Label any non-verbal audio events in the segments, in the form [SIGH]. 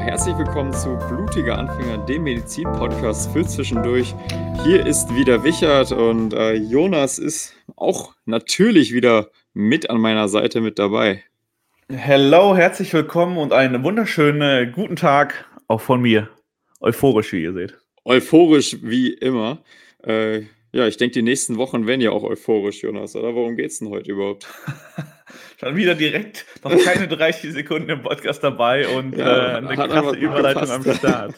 herzlich willkommen zu Blutiger Anfänger, dem Medizin-Podcast für zwischendurch. Hier ist wieder Wichert und äh, Jonas ist auch natürlich wieder mit an meiner Seite mit dabei. Hello, herzlich willkommen und einen wunderschönen guten Tag auch von mir. Euphorisch, wie ihr seht. Euphorisch wie immer. Äh, ja, ich denke, die nächsten Wochen werden ja auch euphorisch, Jonas, oder? Worum geht es denn heute überhaupt? [LAUGHS] Schon wieder direkt noch keine [LAUGHS] 30 Sekunden im Podcast dabei und ja, äh, eine krasse Überleitung gepasst. am Start.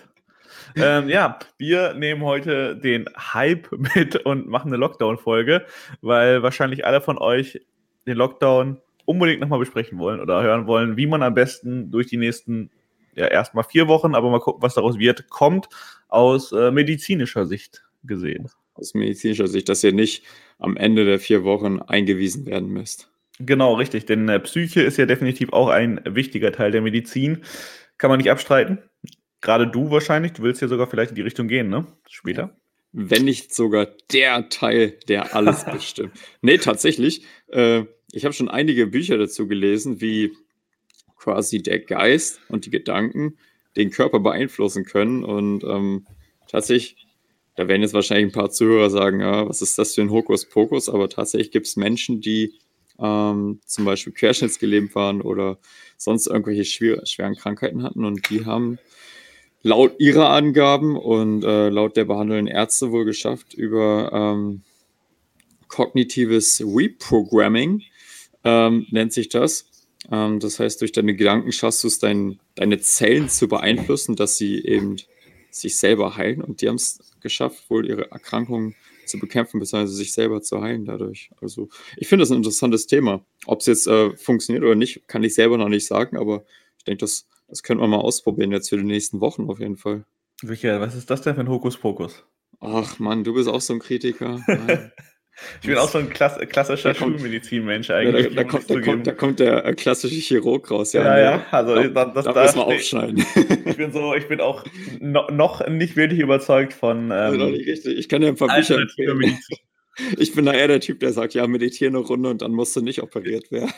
ähm, ja, wir nehmen heute den Hype mit und machen eine Lockdown-Folge, weil wahrscheinlich alle von euch den Lockdown unbedingt nochmal besprechen wollen oder hören wollen, wie man am besten durch die nächsten, ja, erstmal vier Wochen, aber mal gucken, was daraus wird, kommt aus äh, medizinischer Sicht gesehen. Aus medizinischer Sicht, dass ihr nicht am Ende der vier Wochen eingewiesen werden müsst. Genau, richtig, denn äh, Psyche ist ja definitiv auch ein wichtiger Teil der Medizin. Kann man nicht abstreiten. Gerade du wahrscheinlich, du willst ja sogar vielleicht in die Richtung gehen, ne? Später. Wenn nicht sogar der Teil, der alles [LAUGHS] bestimmt. nee, tatsächlich. Äh, ich habe schon einige Bücher dazu gelesen, wie quasi der Geist und die Gedanken den Körper beeinflussen können. Und ähm, tatsächlich, da werden jetzt wahrscheinlich ein paar Zuhörer sagen, ja, was ist das für ein Hokuspokus? Aber tatsächlich gibt es Menschen, die ähm, zum Beispiel querschnittsgelähmt waren oder sonst irgendwelche schwer, schweren Krankheiten hatten und die haben laut ihrer Angaben und äh, laut der behandelnden Ärzte wohl geschafft, über ähm, kognitives Reprogramming ähm, nennt sich das. Ähm, das heißt, durch deine Gedanken schaffst du es, dein, deine Zellen zu beeinflussen, dass sie eben sich selber heilen. Und die haben es geschafft, wohl ihre Erkrankungen zu bekämpfen, beziehungsweise sich selber zu heilen dadurch. Also ich finde das ein interessantes Thema. Ob es jetzt äh, funktioniert oder nicht, kann ich selber noch nicht sagen, aber ich denke, das, das könnte man mal ausprobieren jetzt für die nächsten Wochen auf jeden Fall. Michael, was ist das denn für ein Hokuspokus? Ach Mann, du bist auch so ein Kritiker. [LAUGHS] Ich bin auch so ein klass klassischer Schulmedizinmensch eigentlich. Ja, da, da, kommt, da, kommt, da, kommt, der äh, klassische Chirurg raus. Ja, ja, ja. also da, das, da müssen wir aufschneiden. Ich bin so, ich bin auch no, noch nicht wirklich überzeugt von. Ähm, also nicht richtig. Ich kann dir ein paar Bücher empfehlen. Ich bin da eher der Typ, der sagt, ja, meditiere eine Runde und dann musst du nicht operiert werden.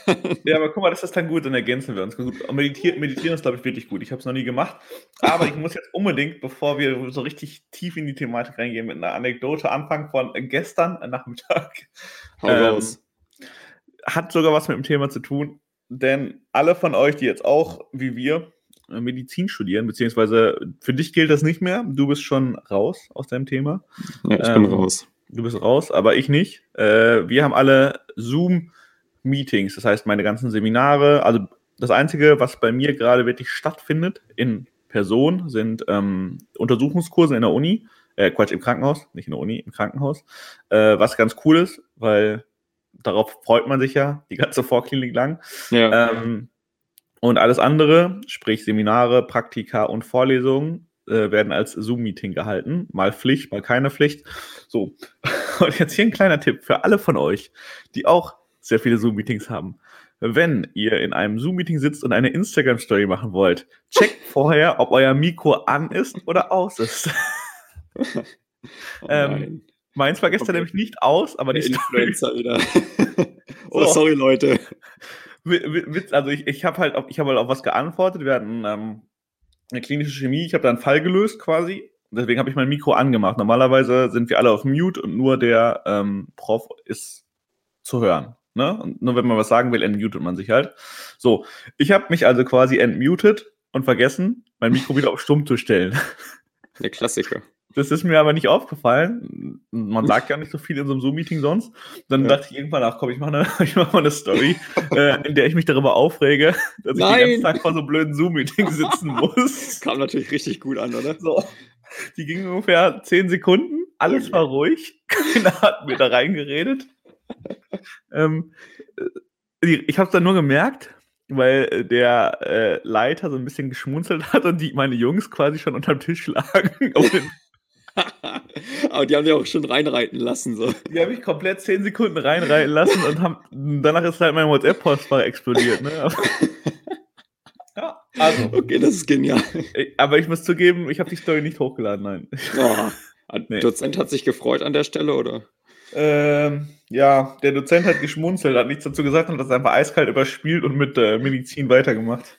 Ja, aber guck mal, das ist dann gut, dann ergänzen wir uns. Gut, meditieren, meditieren ist, glaube ich, wirklich gut. Ich habe es noch nie gemacht. Aber ich muss jetzt unbedingt, bevor wir so richtig tief in die Thematik reingehen, mit einer Anekdote anfangen von gestern Nachmittag. Hau ähm, raus. Hat sogar was mit dem Thema zu tun, denn alle von euch, die jetzt auch, wie wir, Medizin studieren, beziehungsweise für dich gilt das nicht mehr. Du bist schon raus aus deinem Thema. Ja, ich ähm, bin raus. Du bist raus, aber ich nicht. Äh, wir haben alle Zoom-Meetings, das heißt meine ganzen Seminare. Also das Einzige, was bei mir gerade wirklich stattfindet in Person, sind ähm, Untersuchungskurse in der Uni. Äh, Quatsch, im Krankenhaus, nicht in der Uni, im Krankenhaus. Äh, was ganz cool ist, weil darauf freut man sich ja die ganze Vorklinik lang. Ja. Ähm, und alles andere, sprich Seminare, Praktika und Vorlesungen, äh, werden als Zoom-Meeting gehalten. Mal Pflicht, mal keine Pflicht. So. [LAUGHS] Und jetzt hier ein kleiner Tipp für alle von euch, die auch sehr viele Zoom-Meetings haben. Wenn ihr in einem Zoom-Meeting sitzt und eine Instagram-Story machen wollt, checkt [LAUGHS] vorher, ob euer Mikro an ist oder aus ist. oh ähm, meins war gestern okay. nämlich nicht aus, aber die Influencer [LAUGHS] wieder. oh, so. sorry, Leute. Also ich, ich habe halt, ich hab halt auf was geantwortet. Wir hatten ähm, eine klinische Chemie. Ich habe da einen Fall gelöst quasi. Deswegen habe ich mein Mikro angemacht. Normalerweise sind wir alle auf Mute und nur der ähm, Prof ist zu hören. Ne? Und nur wenn man was sagen will, entmutet man sich halt. So, ich habe mich also quasi entmutet und vergessen, mein Mikro wieder auf Stumm zu stellen. [LAUGHS] Der Klassiker. Das ist mir aber nicht aufgefallen. Man sagt ja nicht so viel in so einem Zoom-Meeting sonst. Dann ja. dachte ich irgendwann, ach komm, ich mache [LAUGHS] mach mal eine Story, äh, in der ich mich darüber aufrege, [LAUGHS] dass Nein. ich den ganzen Tag vor so einem blöden Zoom-Meeting sitzen [LAUGHS] muss. Kam natürlich richtig gut an, oder? So. Die ging ungefähr zehn Sekunden, alles war ruhig, keiner hat mir da reingeredet. ähm, äh, ich habe es dann nur gemerkt, weil der äh, Leiter so ein bisschen geschmunzelt [LAUGHS] hat und die meine Jungs quasi schon unterm Tisch lagen. [LAUGHS] [LAUGHS] Aber die haben ja auch schon reinreiten lassen. So. Die habe ich komplett 10 Sekunden reinreiten lassen und haben, danach ist halt mein WhatsApp-Postfach explodiert. Ne? ja, also. Okay, das ist genial. Aber ich muss zugeben, ich habe die Story nicht hochgeladen, nein. Oh, der nee. Dozent hat sich gefreut an der Stelle, oder? Ähm, ja, der Dozent hat geschmunzelt, hat nichts dazu gesagt und das einfach eiskalt überspielt und mit äh, Medizin weitergemacht.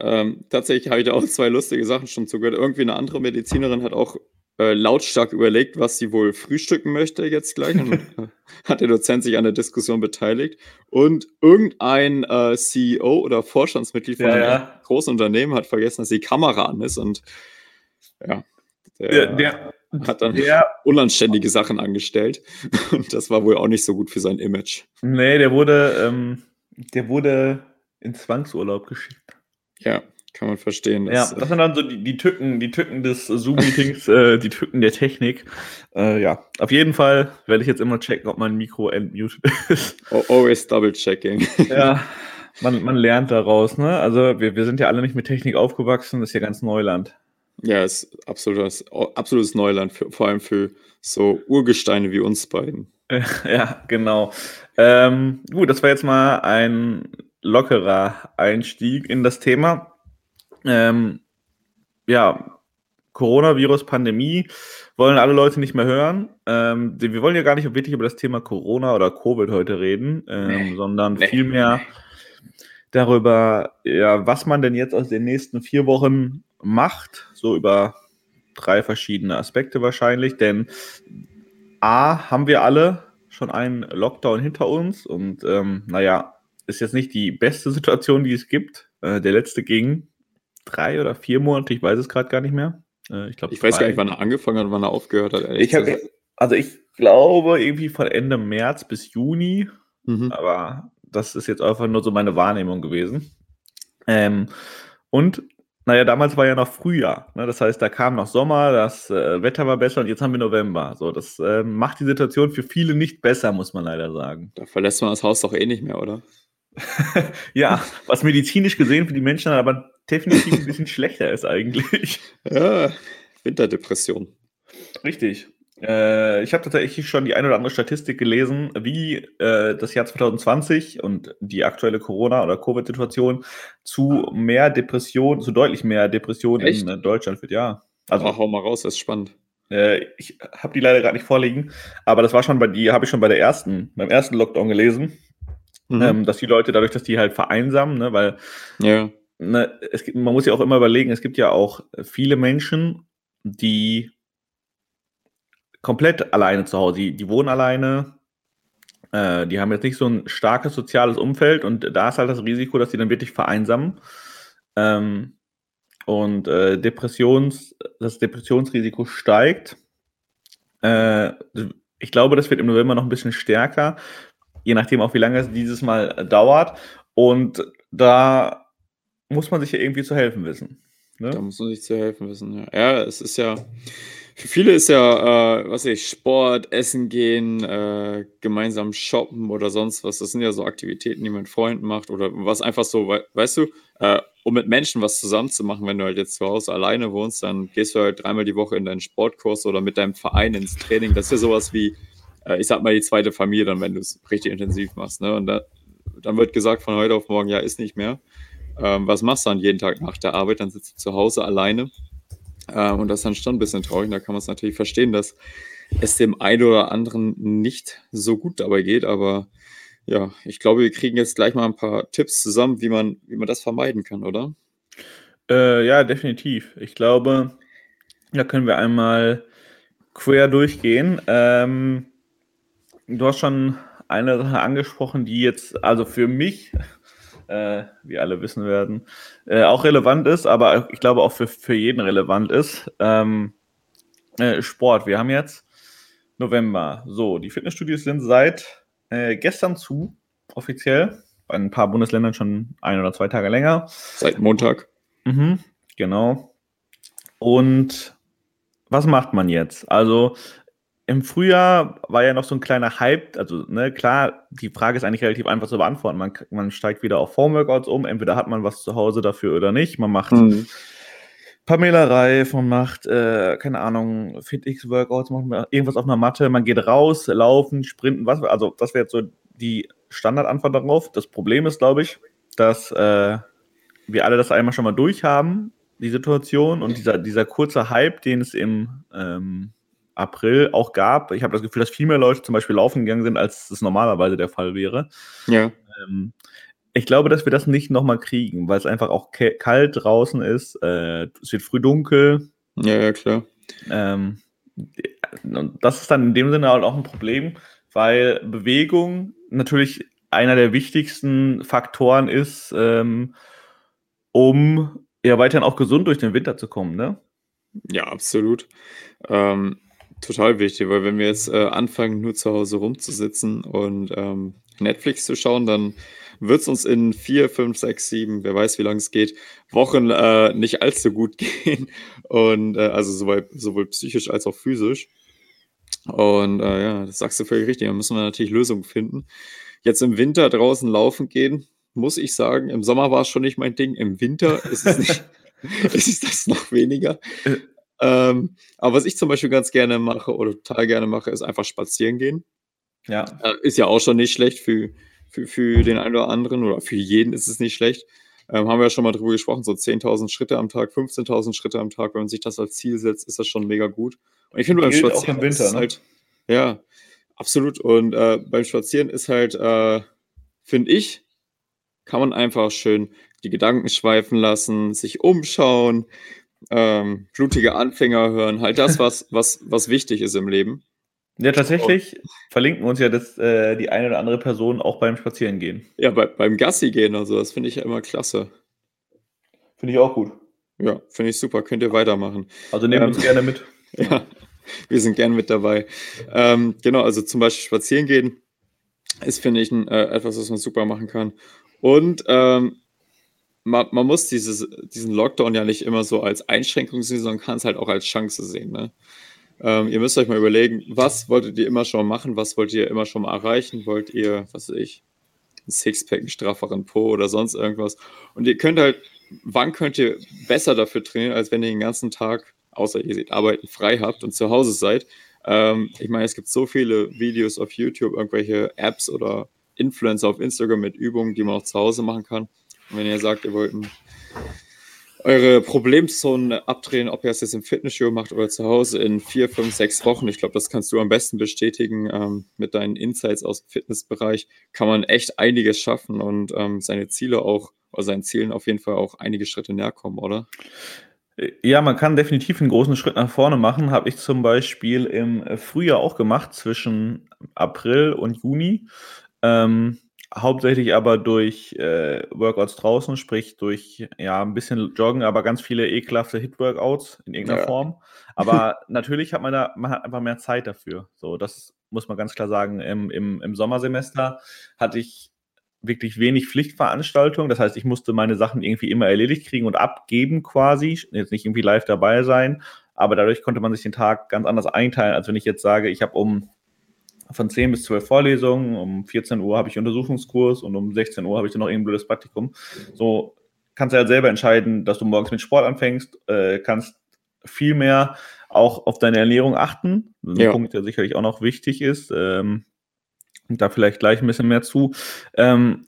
Ähm, tatsächlich habe ich da auch zwei lustige Sachen schon zugehört. Irgendwie eine andere Medizinerin hat auch äh, lautstark überlegt, was sie wohl frühstücken möchte jetzt gleich. Und [LAUGHS] hat der Dozent sich an der Diskussion beteiligt. Und irgendein äh, CEO oder Vorstandsmitglied von Ja, einem ja. großen Unternehmen hat vergessen, dass die Kamera an ist. Und ja, der, Der, der, hat dann der, unanständige Sachen angestellt. [LAUGHS] Und das war wohl auch nicht so gut für sein Image. nee, der wurde, ähm, der wurde in Zwangsurlaub geschickt. Ja, kann man verstehen. Ja, das sind dann so die, die Tücken, die Tücken des Zoom-Meetings, [LAUGHS] äh, die Tücken der Technik. Äh, ja, auf jeden Fall werde ich jetzt immer checken, ob mein Mikro entmuted [LAUGHS] ist. äh, always double checking. ja, man, man lernt daraus, ne? Also wir, wir sind ja alle nicht mit Technik aufgewachsen, das ist ja ganz Neuland. Ja, ist absolutes, absolutes Neuland, für, vor allem für so Urgesteine wie uns beiden. [LAUGHS] Ja, genau. Ähm, gut, das war jetzt mal ein lockerer Einstieg in das Thema. Ähm, ja, Coronavirus, Pandemie wollen alle Leute nicht mehr hören. Ähm, wir wollen ja gar nicht wirklich über das Thema Corona oder Covid heute reden, ähm, Nee. sondern Nee. vielmehr darüber, ja, was man denn jetzt aus den nächsten vier Wochen macht, so über drei verschiedene Aspekte wahrscheinlich, denn A, haben wir alle schon einen Lockdown hinter uns und ähm, naja, ist jetzt nicht die beste Situation, die es gibt. Äh, der letzte ging drei oder vier Monate, ich weiß es gerade gar nicht mehr. Äh, ich glaube, Ich weiß gar nicht, wann er angefangen hat und wann er aufgehört hat. Ich hab, also ich glaube irgendwie von Ende März bis Juni, Mhm. aber das ist jetzt einfach nur so meine Wahrnehmung gewesen. Ähm, und naja, damals war ja noch Frühjahr. Ne? Das heißt, da kam noch Sommer, das äh, Wetter war besser und jetzt haben wir November. So, das äh, macht die Situation für viele nicht besser, muss man leider sagen. Da verlässt man das Haus doch eh nicht mehr, oder? [LAUGHS] Ja, was medizinisch gesehen für die Menschen aber definitiv ein bisschen [LAUGHS] schlechter ist eigentlich. Ja, Winterdepression. Richtig. Äh, ich habe tatsächlich schon die eine oder andere Statistik gelesen, wie äh, das Jahr 2020 und die aktuelle Corona- oder Covid-Situation zu mehr Depression, zu deutlich mehr Depression Echt? in äh, Deutschland führt. Ja. Also Also hau mal raus, das ist spannend. äh, ich habe die leider gerade nicht vorliegen, aber das war schon bei die habe ich schon bei der ersten, beim ersten Lockdown gelesen, Mhm. ähm, dass die Leute dadurch, dass die halt vereinsamen, ne, weil ja. ne, es gibt, man muss ja auch immer überlegen, es gibt ja auch viele Menschen, die komplett alleine zu Hause, die, die wohnen alleine, äh, die haben jetzt nicht so ein starkes soziales Umfeld und da ist halt das Risiko, dass die dann wirklich vereinsamen. Ähm, und äh, Depressions, das Depressionsrisiko steigt. Äh, ich glaube, das wird im November noch ein bisschen stärker, je nachdem auch, wie lange es dieses Mal dauert. Und da muss man sich ja irgendwie zu helfen wissen. Da Ne? muss man sich zu helfen wissen. Ja, ja es ist ja, für viele ist ja, äh, was weiß ich, Sport, Essen gehen, äh, gemeinsam shoppen oder sonst was. Das sind ja so Aktivitäten, die man mit Freunden macht oder was einfach so, wei- weißt du, äh, um mit Menschen was zusammen zu machen, wenn du halt jetzt zu Hause alleine wohnst, dann gehst du halt dreimal die Woche in deinen Sportkurs oder mit deinem Verein ins Training. Das ist ja sowas wie, äh, ich sag mal, die zweite Familie dann, wenn du es richtig intensiv machst. Ne? Und da, dann wird gesagt von heute auf morgen, ja, ist nicht mehr. Ähm, was machst du dann jeden Tag nach der Arbeit? Dann sitzt du zu Hause alleine. Ähm, und das ist dann schon ein bisschen traurig. Da kann man es natürlich verstehen, dass es dem einen oder anderen nicht so gut dabei geht. Aber ja, ich glaube, wir kriegen jetzt gleich mal ein paar Tipps zusammen, wie man, wie man das vermeiden kann, oder? Äh, ja, definitiv. Ich glaube, da können wir einmal quer durchgehen. Ähm, du hast schon eine Sache angesprochen, die jetzt, also für mich, äh, wie alle wissen werden, äh, auch relevant ist, aber ich glaube auch für, für jeden relevant ist. Ähm, äh, Sport. Wir haben jetzt November. So, die Fitnessstudios sind seit äh, gestern zu, offiziell. Bei ein paar Bundesländern schon ein oder zwei Tage länger. Seit Montag. Mhm, genau. Und was macht man jetzt? Also im Frühjahr war ja noch so ein kleiner Hype. Also, ne, klar, die Frage ist eigentlich relativ einfach zu beantworten. Man, man steigt wieder auf Homeworkouts um. Entweder hat man was zu Hause dafür oder nicht. Man macht Mhm. Pamela Reif, man macht, äh, keine Ahnung, FitX-Workouts, macht irgendwas auf einer Matte, man geht raus, laufen, sprinten, was, also das wäre jetzt so die Standardantwort darauf. Das Problem ist, glaube ich, dass äh, wir alle das einmal schon mal durchhaben, die Situation und dieser, dieser kurze Hype, den es im ähm, April auch gab. Ich habe das Gefühl, dass viel mehr Leute zum Beispiel laufen gegangen sind, als es normalerweise der Fall wäre. Ja. Ähm, ich glaube, dass wir das nicht nochmal kriegen, weil es einfach auch kalt draußen ist. Äh, es wird früh dunkel. Ja, ja, klar. Ähm, das ist dann in dem Sinne auch ein Problem, weil Bewegung natürlich einer der wichtigsten Faktoren ist, ähm, um ja weiterhin auch gesund durch den Winter zu kommen, ne? Ja, absolut. Ähm, total wichtig, weil wenn wir jetzt äh, anfangen, nur zu Hause rumzusitzen und ähm, Netflix zu schauen, dann wird es uns in vier, fünf, sechs, sieben, wer weiß, wie lange es geht, Wochen äh, nicht allzu gut [LAUGHS] gehen. Und äh, also sowohl, sowohl psychisch als auch physisch. Und äh, ja, das sagst du völlig richtig. Da müssen wir natürlich Lösungen finden. Jetzt im Winter draußen laufen gehen, muss ich sagen. Im Sommer war es schon nicht mein Ding. Im Winter ist es nicht, [LAUGHS] [LAUGHS] ist es das noch weniger. Ähm, aber was ich zum Beispiel ganz gerne mache oder total gerne mache, ist einfach spazieren gehen. Ja. Äh, ist ja auch schon nicht schlecht für, für, für den einen oder anderen oder für jeden ist es nicht schlecht. Ähm, haben wir ja schon mal drüber gesprochen, so 10.000 Schritte am Tag, 15.000 Schritte am Tag, wenn man sich das als Ziel setzt, ist das schon mega gut. Und ich finde beim Spazieren auch im Winter, ne? halt, ja, absolut. Und äh, beim Spazieren ist halt, äh, finde ich, kann man einfach schön die Gedanken schweifen lassen, sich umschauen, ähm, blutige Anfänger hören, halt das, was, [LAUGHS] was, was wichtig ist im Leben. Ja, tatsächlich und, verlinken uns ja das, äh, die eine oder andere Person auch beim Spazierengehen. Ja, bei, beim Gassi gehen, also das finde ich ja immer klasse. Finde ich auch gut. Ja, finde ich super, könnt ihr weitermachen. Also nehmen ähm, uns gerne mit. [LAUGHS] Ja, wir sind gerne mit dabei. Ähm, genau, also zum Beispiel spazieren gehen ist, finde ich, ein, äh, etwas, was man super machen kann. Und ähm, man, man, muss dieses, diesen Lockdown ja nicht immer so als Einschränkung sehen, sondern kann es halt auch als Chance sehen. Ne? Ähm, ihr müsst euch mal überlegen, was wolltet ihr immer schon machen, was wollt ihr immer schon mal erreichen? Wollt ihr, was weiß ich, ein Sixpack, einen strafferen Po oder sonst irgendwas? Und ihr könnt halt, wann könnt ihr besser dafür trainieren, als wenn ihr den ganzen Tag, außer ihr seht arbeiten, frei habt und zu Hause seid? Ähm, ich meine, es gibt so viele Videos auf YouTube, irgendwelche Apps oder Influencer auf Instagram mit Übungen, die man auch zu Hause machen kann. Wenn ihr sagt, ihr wollt eure Problemzonen abdrehen, ob ihr es jetzt im Fitnessstudio macht oder zu Hause in vier, fünf, sechs Wochen. Ich glaube, das kannst du am besten bestätigen ähm, mit deinen Insights aus dem Fitnessbereich. Kann man echt einiges schaffen und ähm, seine Ziele auch, oder seinen Zielen auf jeden Fall auch einige Schritte näher kommen, oder? Ja, man kann definitiv einen großen Schritt nach vorne machen. Habe ich zum Beispiel im Frühjahr auch gemacht, zwischen April und Juni. Ähm, hauptsächlich aber durch äh, Workouts draußen, sprich durch ja ein bisschen Joggen, aber ganz viele ekelhafte Hit-Workouts in irgendeiner ja. Form. Aber [LAUGHS] natürlich hat man da, man hat einfach mehr Zeit dafür. So, das muss man ganz klar sagen. Im, im, im Sommersemester hatte ich wirklich wenig Pflichtveranstaltungen. Das heißt, ich musste meine Sachen irgendwie immer erledigt kriegen und abgeben quasi. Jetzt nicht irgendwie live dabei sein. Aber dadurch konnte man sich den Tag ganz anders einteilen, als wenn ich jetzt sage, ich habe um von 10 bis 12 Vorlesungen, um 14 Uhr habe ich Untersuchungskurs und um 16 Uhr habe ich dann noch ein blödes Praktikum. So kannst du ja halt selber entscheiden, dass du morgens mit Sport anfängst, äh, kannst viel mehr auch auf deine Ernährung achten. Ein ja. Punkt, der sicherlich auch noch wichtig ist. Ähm, da vielleicht gleich ein bisschen mehr zu. Ähm,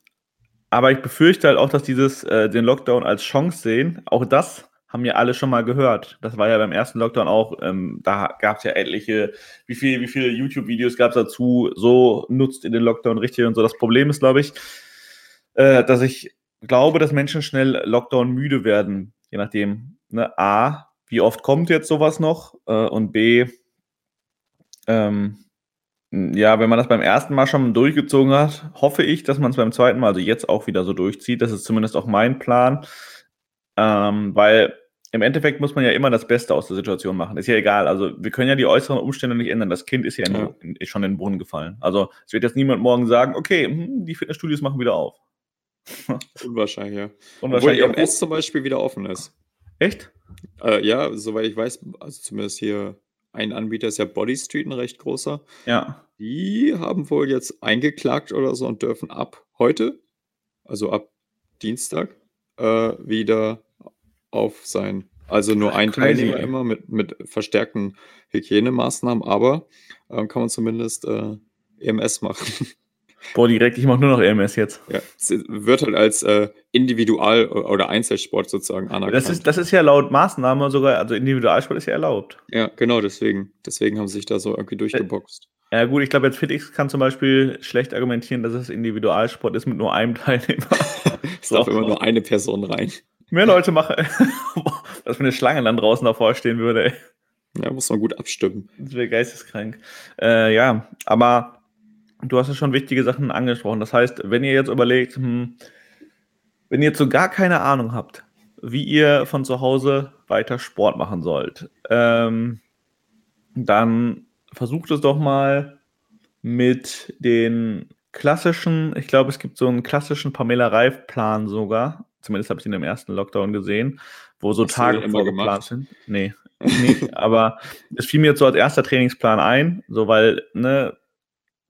aber ich befürchte halt auch, dass dieses äh, den Lockdown als Chance sehen, auch das haben ja alle schon mal gehört. Das war ja beim ersten Lockdown auch, ähm, da gab es ja etliche, wie, viel, wie viele YouTube-Videos gab es dazu, so nutzt ihr den Lockdown richtig und so. Das Problem ist, glaube ich, äh, dass ich glaube, dass Menschen schnell Lockdown müde werden, je nachdem. Ne? A, wie oft kommt jetzt sowas noch? Äh, und B, ähm, ja, wenn man das beim ersten Mal schon durchgezogen hat, hoffe ich, dass man es beim zweiten Mal, also jetzt auch wieder so durchzieht. Das ist zumindest auch mein Plan. Ähm, weil im Endeffekt muss man ja immer das Beste aus der Situation machen. Ist ja egal. Also wir können ja die äußeren Umstände nicht ändern. Das Kind ist ja, ja. In, in, schon in den Brunnen gefallen. Also es wird jetzt niemand morgen sagen, okay, hm, die Fitnessstudios machen wieder auf. [LAUGHS] Unwahrscheinlich, ja. Unwahrscheinlich. Obwohl EMS zum Beispiel wieder offen ist. Echt? Äh, ja, soweit ich weiß, also zumindest hier ein Anbieter ist ja Body Street, ein recht großer. Ja. Die haben wohl jetzt eingeklagt oder so und dürfen ab heute, also ab Dienstag, äh, wieder auf sein. Also nur ein Teilnehmer immer mit, mit verstärkten Hygienemaßnahmen, aber äh, kann man zumindest äh, EMS machen. [LAUGHS] Boah, direkt, ich mache nur noch EMS jetzt. Ja, wird halt als äh, Individual- oder Einzelsport sozusagen anerkannt. Das ist, das ist ja laut Maßnahme sogar, also Individualsport ist ja erlaubt. Ja, genau, deswegen. Deswegen haben sie sich da so irgendwie durchgeboxt. Ja, gut, ich glaube, jetzt FitX kann zum Beispiel schlecht argumentieren, dass es Individualsport ist mit nur einem [LAUGHS] Teilnehmer. [LAUGHS] es darf immer nur eine Person rein. Mehr Leute machen. [LAUGHS] Was für eine Schlange dann draußen davor stehen würde, ey. Ja, muss man gut abstimmen. Das wäre geisteskrank. Äh, ja, aber du hast ja schon wichtige Sachen angesprochen. Das heißt, wenn ihr jetzt überlegt, hm, wenn ihr jetzt so gar keine Ahnung habt, wie ihr von zu Hause weiter Sport machen sollt, ähm, dann versucht es doch mal mit den klassischen, ich glaube, es gibt so einen klassischen Pamela Reif-Plan sogar. Zumindest habe ich ihn im ersten Lockdown gesehen, wo so Hast Tage vorgeplant sind. Nee, nee [LAUGHS] aber es fiel mir jetzt so als erster Trainingsplan ein, so weil, ne,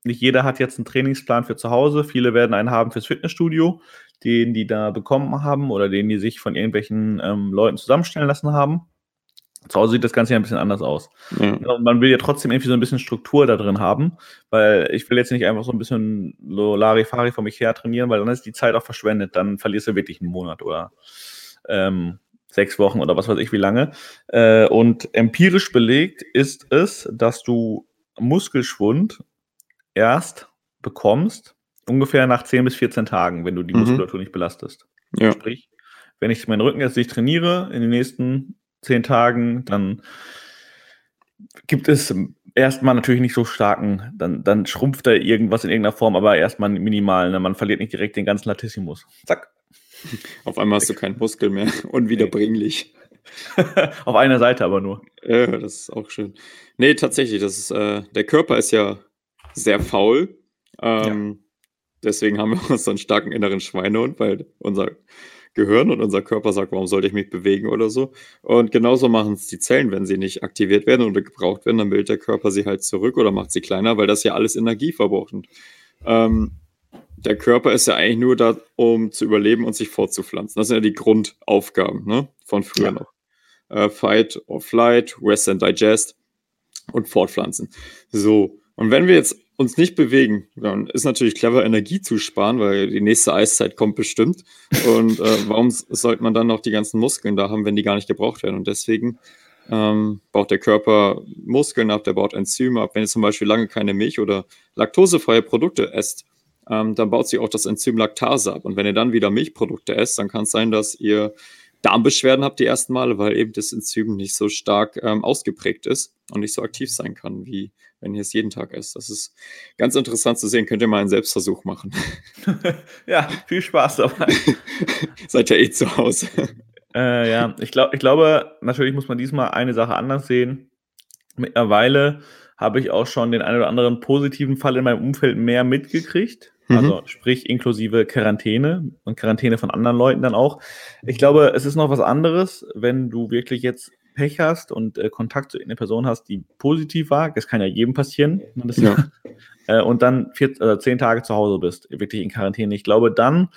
nicht jeder hat jetzt einen Trainingsplan für zu Hause. Viele werden einen haben fürs Fitnessstudio, den die da bekommen haben oder den die sich von irgendwelchen ähm, Leuten zusammenstellen lassen haben. Zu Hause sieht das Ganze ja ein bisschen anders aus. Mhm. Und man will ja trotzdem irgendwie so ein bisschen Struktur da drin haben, weil ich will jetzt nicht einfach so ein bisschen Larifari vor mich her trainieren, weil dann ist die Zeit auch verschwendet. Dann verlierst du wirklich einen Monat oder ähm, sechs Wochen oder was weiß ich wie lange. Äh, und empirisch belegt ist es, dass du Muskelschwund erst bekommst, ungefähr nach 10 bis 14 Tagen, wenn du die mhm. Muskulatur nicht belastest. Ja. Sprich, wenn ich meinen Rücken jetzt nicht trainiere in den nächsten 10 Tagen, dann gibt es erstmal natürlich nicht so starken, dann, dann schrumpft da irgendwas in irgendeiner Form, aber erstmal minimal. Ne? Man verliert nicht direkt den ganzen Latissimus. Zack. Auf einmal hast du keinen Muskel mehr. [LAUGHS] Unwiederbringlich. [LAUGHS] Auf einer Seite aber nur. Ja, das ist auch schön. Nee, tatsächlich, das ist, äh, der Körper ist ja sehr faul. Ähm, ja. Deswegen haben wir [LAUGHS] uns so einen starken inneren Schweinehund, weil unser Gehirn und unser Körper sagt, warum sollte ich mich bewegen oder so. Und genauso machen es die Zellen, wenn sie nicht aktiviert werden oder gebraucht werden, dann bildet der Körper sie halt zurück oder macht sie kleiner, weil das ja alles Energie verbraucht. Ähm, der Körper ist ja eigentlich nur da, um zu überleben und sich fortzupflanzen. Das sind ja die Grundaufgaben ne? von früher ja. noch. Äh, fight or flight, rest and digest und fortpflanzen. So, und wenn wir jetzt uns nicht bewegen, dann ist natürlich clever, Energie zu sparen, weil die nächste Eiszeit kommt bestimmt. Und äh, warum sollte man dann noch die ganzen Muskeln da haben, wenn die gar nicht gebraucht werden? Und deswegen ähm, baut der Körper Muskeln ab, der baut Enzyme ab. Wenn ihr zum Beispiel lange keine Milch oder laktosefreie Produkte esst, ähm, dann baut sich auch das Enzym Laktase ab. Und wenn ihr dann wieder Milchprodukte esst, dann kann es sein, dass ihr Darmbeschwerden habt die ersten Male, weil eben das Enzym nicht so stark ähm, ausgeprägt ist und nicht so aktiv sein kann, wie wenn ihr es jeden Tag esst. Das ist ganz interessant zu sehen. Könnt ihr mal einen Selbstversuch machen. [LAUGHS] ja, viel Spaß dabei. [LAUGHS] Seid ja eh zu Hause. Äh, ja, ich, glaub, ich glaube, natürlich muss man diesmal eine Sache anders sehen. Mittlerweile habe ich auch schon den einen oder anderen positiven Fall in meinem Umfeld mehr mitgekriegt. Mhm. Also sprich inklusive Quarantäne und Quarantäne von anderen Leuten dann auch. Ich glaube, es ist noch was anderes, wenn du wirklich jetzt Pech hast und äh, Kontakt zu einer Person hast, die positiv war. Das kann ja jedem passieren. Ja. [LAUGHS] äh, und dann vier, äh, zehn Tage zu Hause bist, wirklich in Quarantäne. Ich glaube, dann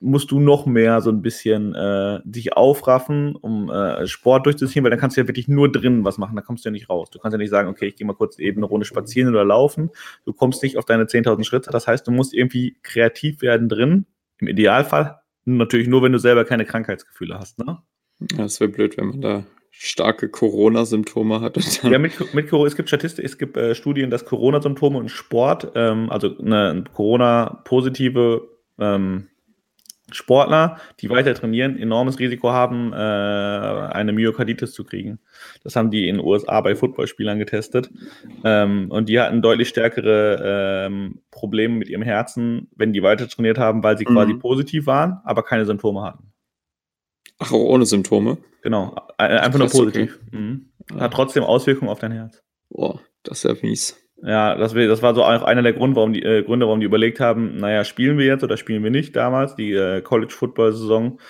musst du noch mehr so ein bisschen äh, dich aufraffen, um äh, Sport durchzuziehen, weil dann kannst du ja wirklich nur drinnen was machen, da kommst du ja nicht raus. Du kannst ja nicht sagen, okay, ich gehe mal kurz eben eine Runde spazieren oder laufen. Du kommst nicht auf deine 10.000 Schritte. Das heißt, du musst irgendwie kreativ werden drin. Im Idealfall natürlich nur, wenn du selber keine Krankheitsgefühle hast. Ne? Ja, es wäre blöd, wenn man da starke Corona-Symptome hat. ja, mit, mit Corona, es gibt Statistik, es gibt äh, Studien, dass Corona-Symptome und Sport, ähm, also eine Corona-positive ähm, Sportler, die weiter trainieren, enormes Risiko haben, äh, eine Myokarditis zu kriegen. Das haben die in den USA bei Footballspielern getestet. Ähm, und die hatten deutlich stärkere ähm, Probleme mit ihrem Herzen, wenn die weiter trainiert haben, weil sie mhm. quasi positiv waren, aber keine Symptome hatten. Ach, auch ohne Symptome? Genau, einfach nur positiv. Okay. Mhm. Hat trotzdem Auswirkungen auf dein Herz. Boah, das ist ja mies. Ja, das, das war so auch einer der Grund, warum die, äh, Gründe, warum die überlegt haben, naja, spielen wir jetzt oder spielen wir nicht damals, die äh, College-Football-Saison,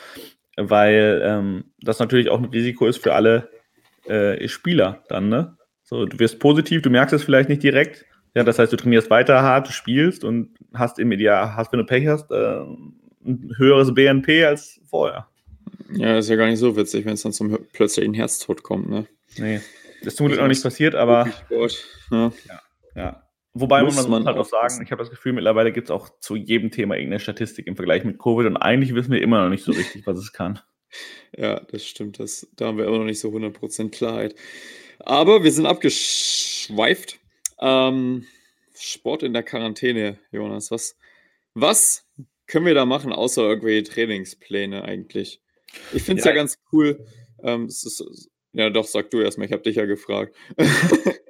weil ähm, das natürlich auch ein Risiko ist für alle äh, Spieler dann, ne? So, du wirst positiv, du merkst es vielleicht nicht direkt. Ja, das heißt, du trainierst weiter hart, du spielst und hast im Ideal, hast, wenn du Pech hast, äh, ein höheres BNP als vorher. Ja, ist ja gar nicht so witzig, wenn es dann zum plötzlichen Herztod kommt, ne? Nee. Das ist zum Glück noch nicht passiert, aber. Sport, ja. ja. Ja. Wobei muss man, man halt auch sagen, ich habe das Gefühl, mittlerweile gibt es auch zu jedem Thema irgendeine Statistik im Vergleich mit Covid und eigentlich wissen wir immer noch nicht so richtig, was es kann. [LAUGHS] Ja, das stimmt. Das, da haben wir immer noch nicht so 100% Klarheit. Aber wir sind abgeschweift. Ähm, Sport in der Quarantäne, Jonas. Was, was können wir da machen, außer irgendwelche Trainingspläne eigentlich? Ich finde es ja. ja. ganz cool. Ähm, ist, ja, doch, sag du erstmal, ich habe dich ja gefragt. [LAUGHS]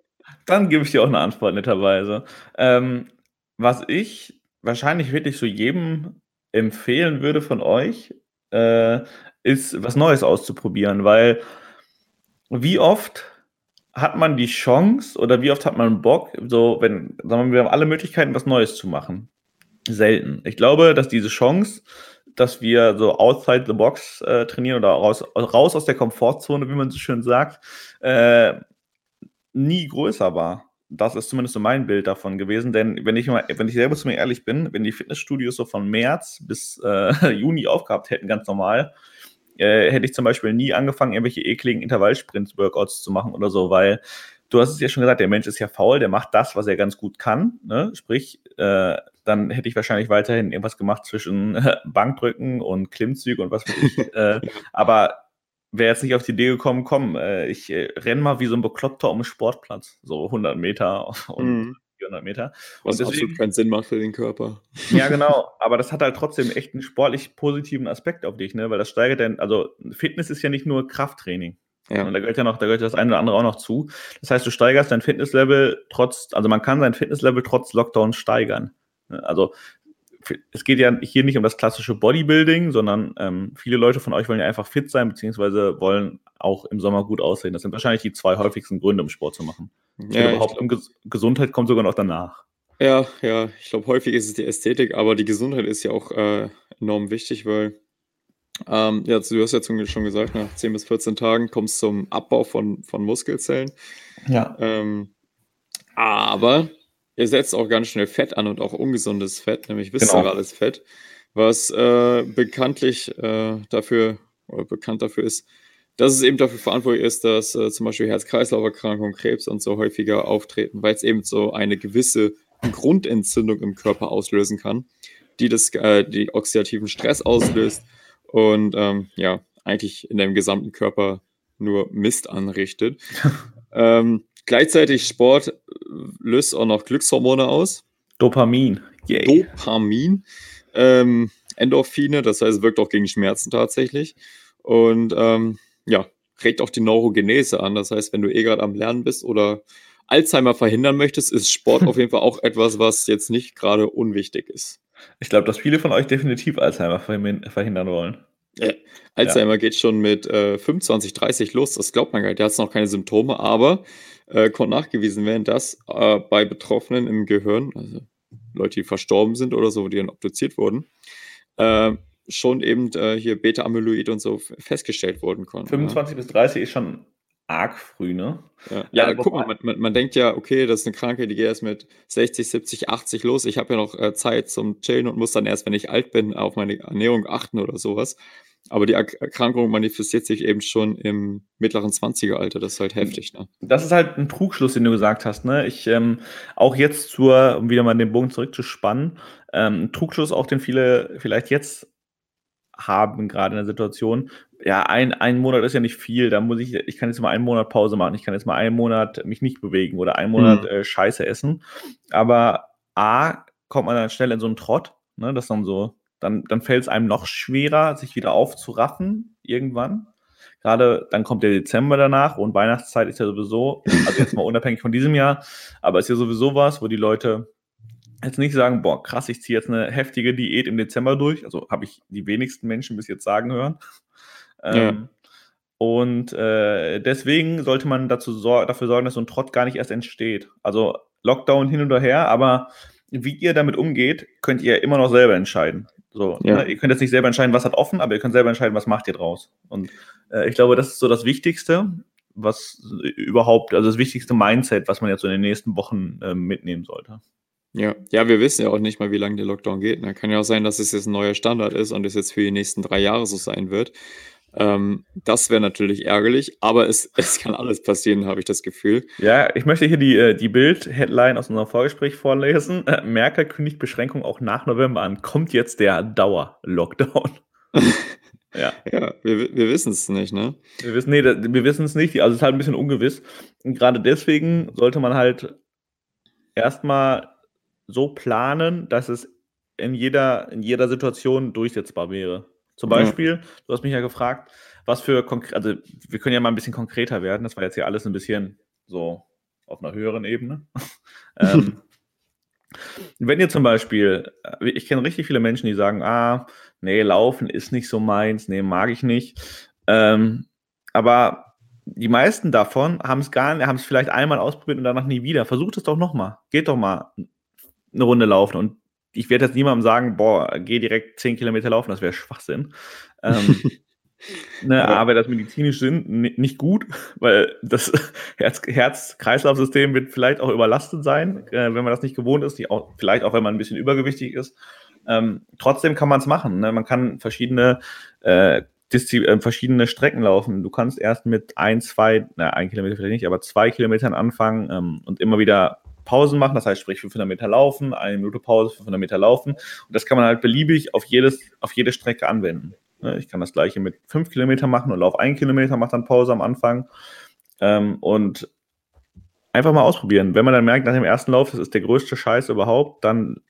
Dann gebe ich dir auch eine Antwort, netterweise. Ähm, was ich wahrscheinlich wirklich so jedem empfehlen würde von euch, äh, ist was Neues auszuprobieren, weil wie oft hat man die Chance oder wie oft hat man Bock, so wenn, sagen wir, wir haben alle Möglichkeiten, was Neues zu machen. Selten. Ich glaube, dass diese Chance, dass wir so outside the box äh, trainieren oder raus, raus aus der Komfortzone, wie man so schön sagt, äh, nie größer war. Das ist zumindest so mein Bild davon gewesen, denn wenn ich mal, wenn ich selber zu mir ehrlich bin, wenn die Fitnessstudios so von März bis äh, [LAUGHS] Juni aufgehabt hätten, ganz normal, äh, hätte ich zum Beispiel nie angefangen, irgendwelche ekligen Intervallsprint-Workouts zu machen oder so, weil du hast es ja schon gesagt, der Mensch ist ja faul, der macht das, was er ganz gut kann. Ne? Sprich, äh, dann hätte ich wahrscheinlich weiterhin irgendwas gemacht zwischen [LAUGHS] Bankdrücken und Klimmzüge und was weiß ich. äh, [LAUGHS] aber wäre jetzt nicht auf die Idee gekommen, komm, äh, ich äh, renne mal wie so ein Bekloppter um den Sportplatz, so 100 [LAUGHS] Meter und mhm. 400 Meter. Was deswegen, absolut keinen Sinn macht für den Körper. Ja, [LAUGHS] genau. Aber das hat halt trotzdem echt einen sportlich positiven Aspekt auf dich, ne? weil das steigert dann, also Fitness ist ja nicht nur Krafttraining. Ja. Und da gehört ja noch, da gehört das eine oder andere auch noch zu. Das heißt, du steigerst dein Fitnesslevel trotz, also man kann sein Fitnesslevel trotz Lockdown steigern. Also es geht ja hier nicht um das klassische Bodybuilding, sondern ähm, viele Leute von euch wollen ja einfach fit sein, beziehungsweise wollen auch im Sommer gut aussehen. Das sind wahrscheinlich die zwei häufigsten Gründe, um Sport zu machen. Ja, überhaupt um Ges Gesundheit kommt sogar noch danach. Ja, ja, ich glaube, häufig ist es die Ästhetik, aber die Gesundheit ist ja auch äh, enorm wichtig, weil, ähm, ja, du hast ja schon gesagt, nach 10 bis 14 Tagen kommt es zum Abbau von, von Muskelzellen. Ja. Ähm, aber ihr setzt auch ganz schnell Fett an und auch ungesundes Fett, nämlich viszerales genau. Fett, was äh, bekanntlich äh, dafür oder bekannt dafür ist, dass es eben dafür verantwortlich ist, dass äh, zum Beispiel Herz-Kreislauf-Erkrankungen, Krebs und so häufiger auftreten, weil es eben so eine gewisse Grundentzündung im Körper auslösen kann, die das, äh, die oxidativen Stress auslöst und ähm, ja, eigentlich in deinem gesamten Körper nur Mist anrichtet. [LAUGHS] ähm, Gleichzeitig Sport äh, löst auch noch Glückshormone aus. Dopamin. Yay. Dopamin. Ähm, Endorphine, das heißt, wirkt auch gegen Schmerzen tatsächlich. Und ähm, ja, regt auch die Neurogenese an. Das heißt, wenn du eh gerade am Lernen bist oder Alzheimer verhindern möchtest, ist Sport [LAUGHS] auf jeden Fall auch etwas, was jetzt nicht gerade unwichtig ist. Ich glaube, dass viele von euch definitiv Alzheimer verhindern wollen. Ja. Alzheimer ja. geht schon mit äh, 25, 30 los. Das glaubt man gar nicht. Der hat noch keine Symptome, aber äh, konnte nachgewiesen werden, dass äh, bei Betroffenen im Gehirn, also Leute, die verstorben sind oder so, die dann obduziert wurden, äh, schon eben äh, hier Beta-Amyloid und so festgestellt wurden konnten. 25 ja. bis 30 ist schon arg früh, ne? Ja, ja, ja guck mal, man, man, man, denkt ja, okay, das ist eine Krankheit, die geht erst mit 60, 70, 80 los. Ich habe ja noch äh, Zeit zum Chillen und muss dann erst, wenn ich alt bin, auf meine Ernährung achten oder sowas. Aber die Erkrankung manifestiert sich eben schon im mittleren 20er-Alter. Das ist halt heftig. Ne? Das ist halt ein Trugschluss, den du gesagt hast. Ne? Ich ähm, auch jetzt zur, um wieder mal den Bogen zurückzuspannen, ähm, Trugschluss auch, den viele vielleicht jetzt haben, gerade in der Situation. Ja, ein, ein Monat ist ja nicht viel. Da muss ich, ich kann jetzt mal einen Monat Pause machen. Ich kann jetzt mal einen Monat mich nicht bewegen oder einen Monat mhm. äh, Scheiße essen. Aber A, kommt man dann schnell in so einen Trott, ne, dass dann so dann, dann fällt es einem noch schwerer, sich wieder aufzuraffen irgendwann. Gerade dann kommt der Dezember danach und Weihnachtszeit ist ja sowieso, also jetzt mal unabhängig von diesem Jahr, aber ist ja sowieso was, wo die Leute jetzt nicht sagen, boah, krass, ich ziehe jetzt eine heftige Diät im Dezember durch. Also habe ich die wenigsten Menschen bis jetzt sagen hören. Ja. Ähm, und äh, deswegen sollte man dazu sor dafür sorgen, dass so ein Trott gar nicht erst entsteht. Also Lockdown hin und her, aber wie ihr damit umgeht, könnt ihr immer noch selber entscheiden. So, ja. ne? Ihr könnt jetzt nicht selber entscheiden, was hat offen, aber ihr könnt selber entscheiden, was macht ihr draus. Und äh, ich glaube, das ist so das Wichtigste, was überhaupt, also das wichtigste Mindset, was man jetzt so in den nächsten Wochen äh, mitnehmen sollte. Ja. ja, wir wissen ja auch nicht mal, wie lange der Lockdown geht. Ne? Kann ja auch sein, dass es jetzt ein neuer Standard ist und es jetzt für die nächsten drei Jahre so sein wird. Ähm, das wäre natürlich ärgerlich, aber es, [LAUGHS] es kann alles passieren, habe ich das Gefühl. Ja, ich möchte hier die, äh, die Bild-Headline aus unserem Vorgespräch vorlesen. Äh, Merkel kündigt Beschränkung auch nach November an. Kommt jetzt der Dauer-Lockdown? [LAUGHS] ja. ja, wir, wir wissen es nicht, ne? Wir wissen, nee, wir wissen es nicht. Also es ist halt ein bisschen ungewiss. Und gerade deswegen sollte man halt erstmal so planen, dass es in jeder, in jeder Situation durchsetzbar wäre. Zum Beispiel, ja. du hast mich ja gefragt, was für konkret, also wir können ja mal ein bisschen konkreter werden. Das war jetzt hier alles ein bisschen so auf einer höheren Ebene. [LAUGHS] ähm, wenn ihr zum Beispiel, äh, ich kenne richtig viele Menschen, die sagen, ah, nee, Laufen ist nicht so meins, nee, mag ich nicht. Ähm, aber die meisten davon haben es gar nicht, haben es vielleicht einmal ausprobiert und danach nie wieder. Versucht es doch nochmal. Geht doch mal eine Runde laufen. Und ich werde jetzt niemandem sagen, boah, geh direkt 10 Kilometer laufen, das wäre Schwachsinn. Ähm, [LAUGHS] ne, aber das medizinisch sind nicht gut, weil das [LAUGHS] Herz-Kreislauf-System wird vielleicht auch überlastet sein, äh, wenn man das nicht gewohnt ist, auch, vielleicht auch, wenn man ein bisschen übergewichtig ist. Ähm, trotzdem kann man es machen. Ne? Man kann verschiedene äh, äh, verschiedene Strecken laufen. Du kannst erst mit ein, zwei, na, ein Kilometer vielleicht nicht, aber zwei Kilometern anfangen ähm, und immer wieder Pausen machen. Das heißt, sprich 500 Meter laufen, eine Minute Pause, 500 Meter laufen. Und das kann man halt beliebig auf, jedes, auf jede Strecke anwenden. Ne, ich kann das gleiche mit fünf Kilometern machen und laufe einen Kilometer, mache dann Pause am Anfang. Ähm, und einfach mal ausprobieren. Wenn man dann merkt, nach dem ersten Lauf, das ist der größte Scheiß überhaupt, dann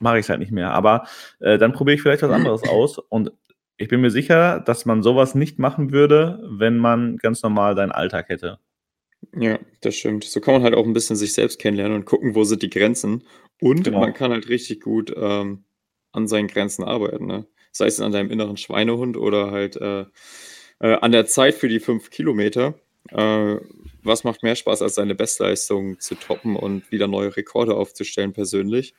mache ich es halt nicht mehr. Aber äh, dann probiere ich vielleicht was anderes [CLEARS THROAT] aus. Und ich bin mir sicher, dass man sowas nicht machen würde, wenn man ganz normal seinen Alltag hätte. Ja, das stimmt. So kann man halt auch ein bisschen sich selbst kennenlernen und gucken, wo sind die Grenzen. Und genau. man kann halt richtig gut ähm, an seinen Grenzen arbeiten. Ne? Sei es an deinem inneren Schweinehund oder halt äh, äh, an der Zeit für die fünf Kilometer. Äh, was macht mehr Spaß, als seine Bestleistung zu toppen und wieder neue Rekorde aufzustellen persönlich?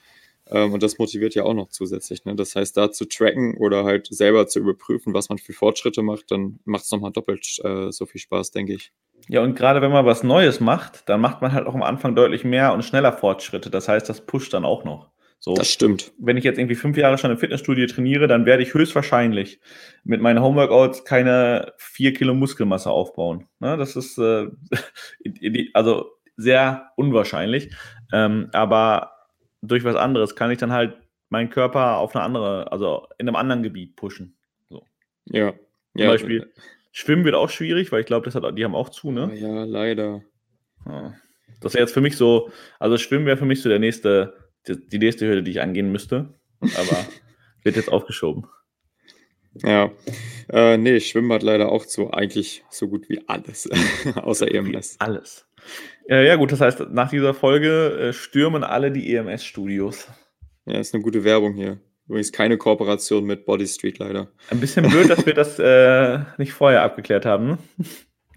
Ähm, und das motiviert ja auch noch zusätzlich. Ne? Das heißt, da zu tracken oder halt selber zu überprüfen, was man für Fortschritte macht, dann macht es nochmal doppelt äh, so viel Spaß, denke ich. Ja, und gerade wenn man was Neues macht, dann macht man halt auch am Anfang deutlich mehr und schneller Fortschritte. Das heißt, das pusht dann auch noch. So, das stimmt. Wenn ich jetzt irgendwie fünf Jahre schon im Fitnessstudio trainiere, dann werde ich höchstwahrscheinlich mit meinen Homeworkouts keine vier Kilo Muskelmasse aufbauen. Ne, das ist äh, [LAUGHS] also sehr unwahrscheinlich. Ähm, aber durch was anderes kann ich dann halt meinen Körper auf eine andere, also in einem anderen Gebiet pushen. So. Ja. Zum ja. Beispiel Schwimmen wird auch schwierig, weil ich glaube, die haben auch zu, ne? Ja, leider. Das wäre jetzt für mich so, also Schwimmen wäre für mich so der nächste, die, die nächste Hürde, die ich angehen müsste. Aber [LAUGHS] wird jetzt aufgeschoben. Ja, äh, nee, Schwimmen hat leider auch zu, eigentlich so gut wie alles, [LAUGHS] außer EMS. Alles. Ja, ja, gut, das heißt, nach dieser Folge äh, stürmen alle die EMS-Studios. Ja, ist eine gute Werbung hier. Übrigens keine Kooperation mit Body Street leider. Ein bisschen blöd, dass wir das äh, nicht vorher abgeklärt haben.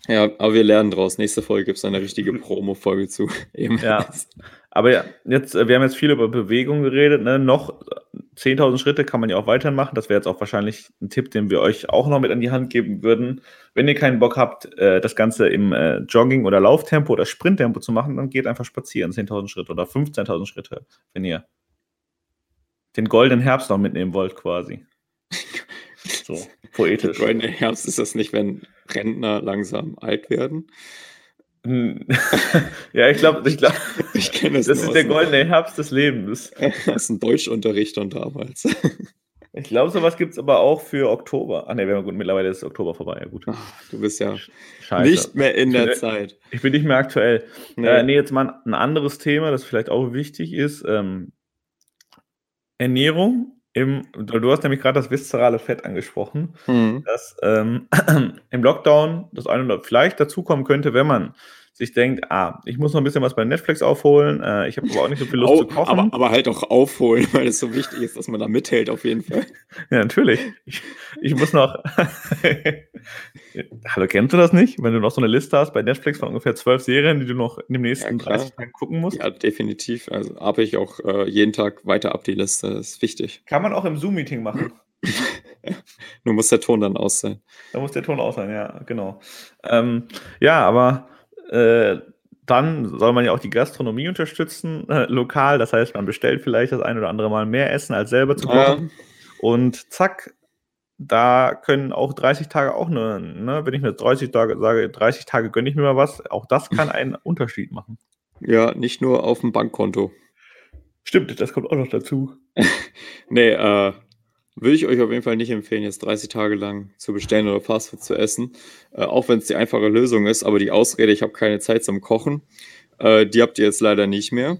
Ja, aber wir lernen draus. Nächste Folge gibt es eine richtige Promo-Folge zu. EMS. Ja, aber ja, jetzt, äh, wir haben jetzt viel über Bewegung geredet. Ne? Noch 10.000 Schritte kann man ja auch weiterhin machen. Das wäre jetzt auch wahrscheinlich ein Tipp, den wir euch auch noch mit an die Hand geben würden. Wenn ihr keinen Bock habt, äh, das Ganze im äh, Jogging- oder Lauftempo oder Sprinttempo zu machen, dann geht einfach spazieren. 10.000 Schritte oder 15.000 Schritte, wenn ihr den goldenen Herbst noch mitnehmen wollt, quasi. [LAUGHS] So, poetisch. Der goldene Herbst ist das nicht, wenn Rentner langsam alt werden? [LAUGHS] ja, ich glaube, ich, glaub, ich [LAUGHS] kenne das. Das ist der goldene Herbst des Lebens. [LAUGHS] Das ist ein Deutschunterricht und damals. Ich glaube, sowas gibt es aber auch für Oktober. Ach ne, wir haben gut, mittlerweile ist Oktober vorbei. Ja, gut. Ach, du bist ja Scheiße. nicht mehr in der ich Zeit. Ich bin nicht mehr aktuell. Nee. Äh, nee, jetzt mal ein anderes Thema, das vielleicht auch wichtig ist. Ähm, Ernährung im, du hast nämlich gerade das viszerale Fett angesprochen, mhm. dass ähm, [CLEARS THROAT] im Lockdown das eine oder vielleicht dazukommen könnte, wenn man sich denkt, ah, ich muss noch ein bisschen was bei Netflix aufholen, äh, ich habe aber auch nicht so viel Lust Au, zu kochen. Aber, aber, halt auch aufholen, [LAUGHS] weil es so wichtig ist, dass man da mithält auf jeden Fall. [LAUGHS] ja, natürlich. Ich, ich muss noch. [LAUGHS] Hallo, kennst du das nicht? Wenn du noch so eine Liste hast bei Netflix von ungefähr zwölf Serien, die du noch in den nächsten ja, 30 Tagen gucken musst? Ja, definitiv. Also habe ich auch äh, jeden Tag weiter ab die Liste. Das ist wichtig. Kann man auch im Zoom-Meeting machen. Nur muss der Ton dann aus sein. Da muss der Ton aus sein, ja, genau. Ähm, ja, aber äh, dann soll man ja auch die Gastronomie unterstützen, äh, lokal. Das heißt, man bestellt vielleicht das ein oder andere Mal mehr Essen, als selber zu kochen. Ja. Und zack, da können auch 30 Tage auch eine, ne, wenn ich mir 30 Tage sage, 30 Tage gönne ich mir mal was, auch das kann einen [LAUGHS] Unterschied machen. Ja, nicht nur auf dem Bankkonto. Stimmt, das kommt auch noch dazu. [LAUGHS] nee, äh, würde ich euch auf jeden Fall nicht empfehlen, jetzt 30 Tage lang zu bestellen oder Fastfood zu essen. Äh, auch wenn es die einfache Lösung ist, aber die Ausrede, ich habe keine Zeit zum Kochen, äh, die habt ihr jetzt leider nicht mehr.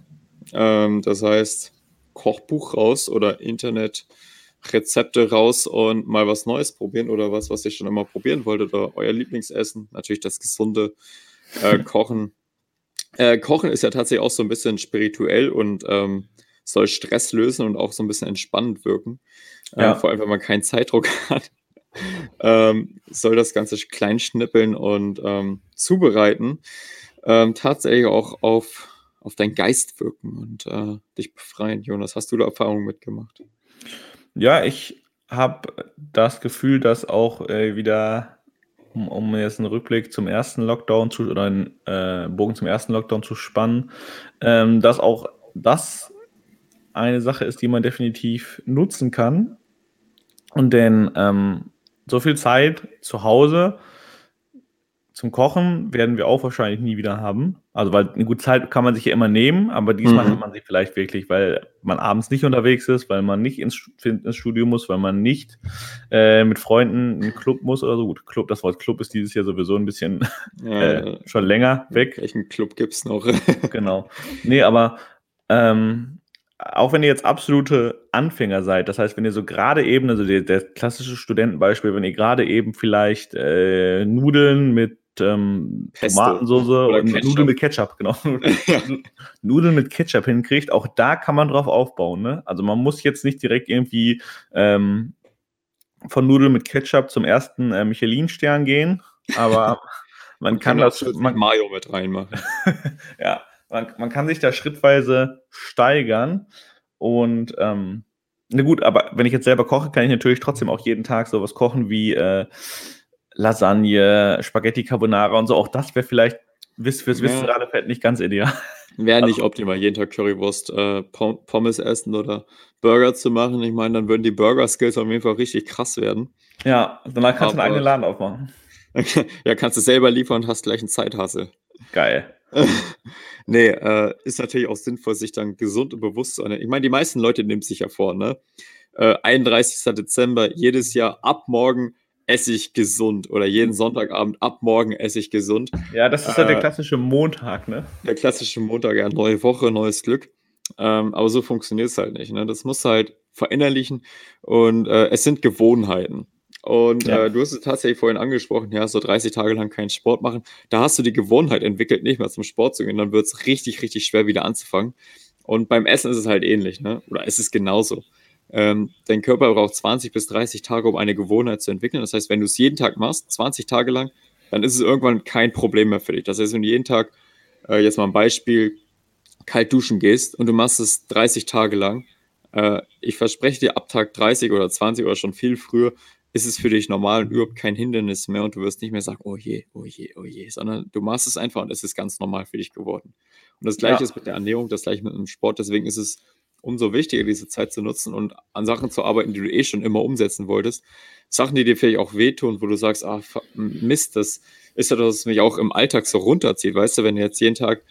Ähm, das heißt, Kochbuch raus oder Internetrezepte raus und mal was Neues probieren oder was, was ihr schon immer probieren wolltet oder euer Lieblingsessen. Natürlich das gesunde äh, Kochen. Äh, Kochen ist ja tatsächlich auch so ein bisschen spirituell und ähm, soll Stress lösen und auch so ein bisschen entspannend wirken. Äh, ja. Äh, vor allem, wenn man keinen Zeitdruck [LAUGHS] hat. ähm, soll das Ganze klein schnippeln und ähm, zubereiten. Ähm, tatsächlich auch auf, auf deinen Geist wirken und äh, dich befreien. Jonas, hast du da Erfahrungen mitgemacht? Ja, ich habe das Gefühl, dass auch äh, wieder, um, um, jetzt einen Rückblick zum ersten Lockdown zu oder einen äh, Bogen zum ersten Lockdown zu spannen, ähm, dass auch das eine Sache ist, die man definitiv nutzen kann. Und denn ähm, so viel Zeit zu Hause zum Kochen werden wir auch wahrscheinlich nie wieder haben. Also, weil eine gute Zeit kann man sich ja immer nehmen, aber diesmal mhm. hat man sich vielleicht wirklich, weil man abends nicht unterwegs ist, weil man nicht ins, ins Studio muss, weil man nicht äh, mit Freunden in den Club muss oder so. Gut, Club, das Wort Club ist dieses Jahr sowieso ein bisschen ja, äh, schon länger weg. Welchen Club gibt es noch? genau. Nee, aber ähm, auch wenn ihr jetzt absolute Anfänger seid, das heißt, wenn ihr so gerade eben, also der, der klassische Studentenbeispiel, wenn ihr gerade eben vielleicht äh, Nudeln mit ähm, Tomatensauce und Ketchup. Nudeln mit Ketchup, genau. [LAUGHS] Nudeln mit Ketchup hinkriegt, auch da kann man drauf aufbauen. Ne? Also man muss jetzt nicht direkt irgendwie ähm, von Nudeln mit Ketchup zum ersten äh, Michelin-Stern gehen, aber [LAUGHS] man, man kann, kann das. Man, Mayo mit reinmachen. [LAUGHS] ja, man, man kann sich da schrittweise steigern. Und ähm, na gut, aber wenn ich jetzt selber koche, kann ich natürlich trotzdem auch jeden Tag sowas kochen wie äh, Lasagne, Spaghetti Carbonara und so. Auch das wäre vielleicht fürs, fürs ja. viszerale Fett nicht ganz ideal. Wäre nicht also, optimal, jeden Tag Currywurst, äh, Pommes essen oder Burger zu machen. Ich meine, dann würden die Burger-Skills auf jeden Fall richtig krass werden. Ja, danach kannst du einen eigenen Laden aufmachen. [LAUGHS] ja, kannst du selber liefern und hast gleich einen Zeithassel. Geil. [LAUGHS] nee, äh, ist natürlich auch sinnvoll, sich dann gesund und bewusst zu ernähren. Ich meine, die meisten Leute nehmen sich ja vor, ne? Äh, 31. Dezember, jedes Jahr ab morgen esse ich gesund oder jeden Sonntagabend ab morgen esse ich gesund. Ja, das ist ja der äh, klassische Montag, ne? Der klassische Montag, ja, neue Woche, neues Glück. Ähm, aber so funktioniert es halt nicht. Ne? Das muss halt verinnerlichen und äh, es sind Gewohnheiten. Und ja. äh, du hast es tatsächlich vorhin angesprochen, ja, so 30 Tage lang keinen Sport machen. Da hast du die Gewohnheit entwickelt, nicht mehr zum Sport zu gehen. Dann wird es richtig, richtig schwer wieder anzufangen. Und beim Essen ist es halt ähnlich, ne? Oder es ist genauso. Ähm, dein Körper braucht 20 bis 30 Tage, um eine Gewohnheit zu entwickeln. Das heißt, wenn du es jeden Tag machst, 20 Tage lang, dann ist es irgendwann kein Problem mehr für dich. Das heißt, wenn du jeden Tag, äh, jetzt mal ein Beispiel, kalt duschen gehst und du machst es 30 Tage lang, äh, ich verspreche dir, ab Tag 30 oder 20 oder schon viel früher ist es für dich normal und überhaupt kein Hindernis mehr und du wirst nicht mehr sagen, oh je, oh je, oh je, sondern du machst es einfach und es ist ganz normal für dich geworden. Und das gleiche ja. ist mit der Ernährung, das gleiche mit dem Sport, deswegen ist es umso wichtiger, diese Zeit zu nutzen und an Sachen zu arbeiten, die du eh schon immer umsetzen wolltest. Sachen, die dir vielleicht auch wehtun, wo du sagst, ah, Mist, das ist ja das, was mich auch im Alltag so runterzieht. Weißt du, wenn du jetzt jeden Tag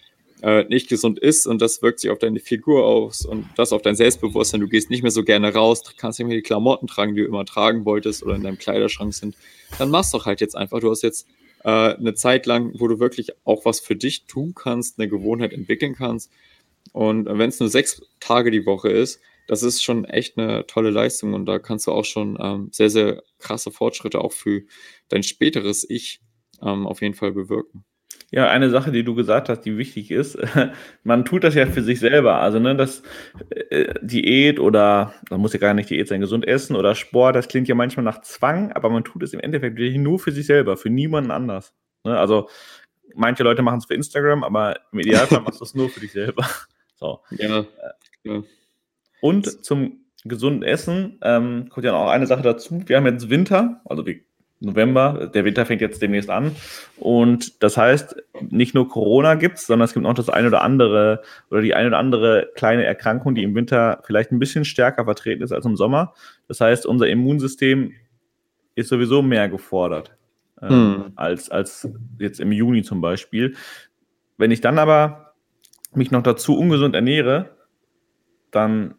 äh, nicht gesund ist und das wirkt sich auf deine Figur aus und das auf dein Selbstbewusstsein. Du gehst nicht mehr so gerne raus, kannst nicht mehr die Klamotten tragen, die du immer tragen wolltest oder in deinem Kleiderschrank sind. Dann machst doch halt jetzt einfach. Du hast jetzt äh, eine Zeit lang, wo du wirklich auch was für dich tun kannst, eine Gewohnheit entwickeln kannst. Und wenn es nur sechs Tage die Woche ist, das ist schon echt eine tolle Leistung und da kannst du auch schon ähm, sehr, sehr krasse Fortschritte auch für dein späteres Ich ähm, auf jeden Fall bewirken. Ja, eine Sache, die du gesagt hast, die wichtig ist, [LAUGHS] man tut das ja für sich selber. Also, ne, das äh, Diät oder, da muss ja gar nicht Diät sein, gesund essen oder Sport, das klingt ja manchmal nach Zwang, aber man tut es im Endeffekt nur für sich selber, für niemanden anders. Ne? Also, manche Leute machen es für Instagram, aber im Idealfall [LAUGHS] machst du es nur für dich selber. [LAUGHS] So. Ja. ja. Und zum gesunden Essen ähm, kommt ja noch eine Sache dazu. Wir haben jetzt Winter, also wir November. Der Winter fängt jetzt demnächst an. Und das heißt, nicht nur Corona gibt es, sondern es gibt auch das eine oder andere oder die eine oder andere kleine Erkrankung, die im Winter vielleicht ein bisschen stärker vertreten ist als im Sommer. Das heißt, unser Immunsystem ist sowieso mehr gefordert äh, hm. als, als jetzt im Juni zum Beispiel. Wenn ich dann aber mich noch dazu ungesund ernähre, dann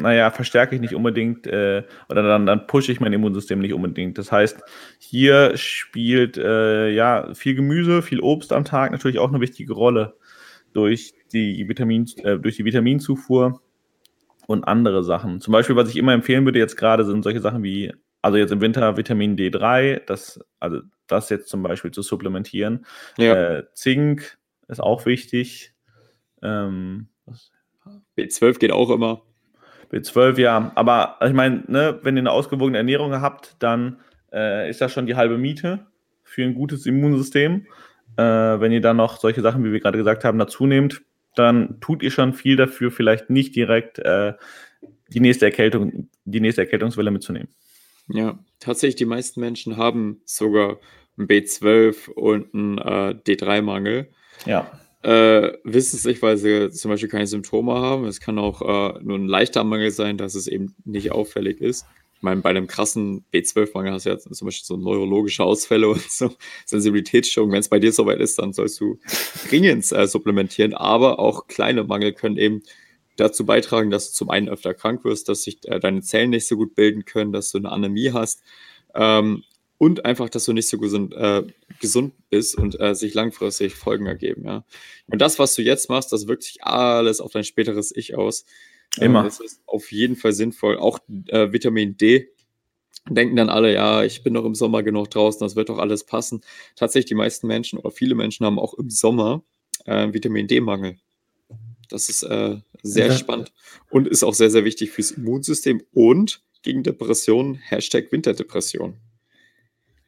naja, verstärke ich nicht unbedingt äh, oder dann, dann pushe ich mein Immunsystem nicht unbedingt. Das heißt, hier spielt äh, ja viel Gemüse, viel Obst am Tag natürlich auch eine wichtige Rolle durch die, Vitamin, äh, durch die Vitaminzufuhr. und andere Sachen. Zum Beispiel, was ich immer empfehlen würde jetzt gerade, sind solche Sachen wie, also jetzt im Winter Vitamin D3, das, also das jetzt zum Beispiel zu supplementieren. Ja. Äh, Zink ist auch wichtig. Ähm, B12 geht auch immer. B12, ja. Aber ich meine, ne, wenn ihr eine ausgewogene Ernährung habt, dann äh, ist das schon die halbe Miete für ein gutes Immunsystem. Äh, wenn ihr dann noch solche Sachen, wie wir gerade gesagt haben, dazu nehmt, dann tut ihr schon viel dafür, vielleicht nicht direkt äh, die nächste Erkältung, die nächste Erkältungswelle mitzunehmen. Ja, tatsächlich, die meisten Menschen haben sogar ein B12 und einen äh, D3-Mangel. Ja. Äh, wissen es nicht, weil sie zum Beispiel keine Symptome haben. Es kann auch äh, nur ein leichter Mangel sein, dass es eben nicht auffällig ist. Ich meine, bei einem krassen B12-Mangel hast du ja zum Beispiel so neurologische Ausfälle [LAUGHS] und so Sensibilitätsstörungen. Wenn es bei dir soweit ist, dann sollst du dringend äh, supplementieren. Aber auch kleine Mangel können eben dazu beitragen, dass du zum einen öfter krank wirst, dass sich äh, deine Zellen nicht so gut bilden können, dass du eine Anämie hast. Ähm, und einfach, dass du nicht so gesund, äh, gesund bist und äh, sich langfristig Folgen ergeben. Ja. Und das, was du jetzt machst, das wirkt sich alles auf dein späteres Ich aus. Ähm, Immer. Ähm, das ist auf jeden Fall sinnvoll. Auch äh, Vitamin D. Denken dann alle, ja, ich bin doch im Sommer genug draußen, das wird doch alles passen. Tatsächlich, die meisten Menschen oder viele Menschen haben auch im Sommer äh, Vitamin D-Mangel. Das ist äh, sehr ja. spannend und ist auch sehr, sehr wichtig fürs Immunsystem und gegen Depressionen, Hashtag Winterdepression.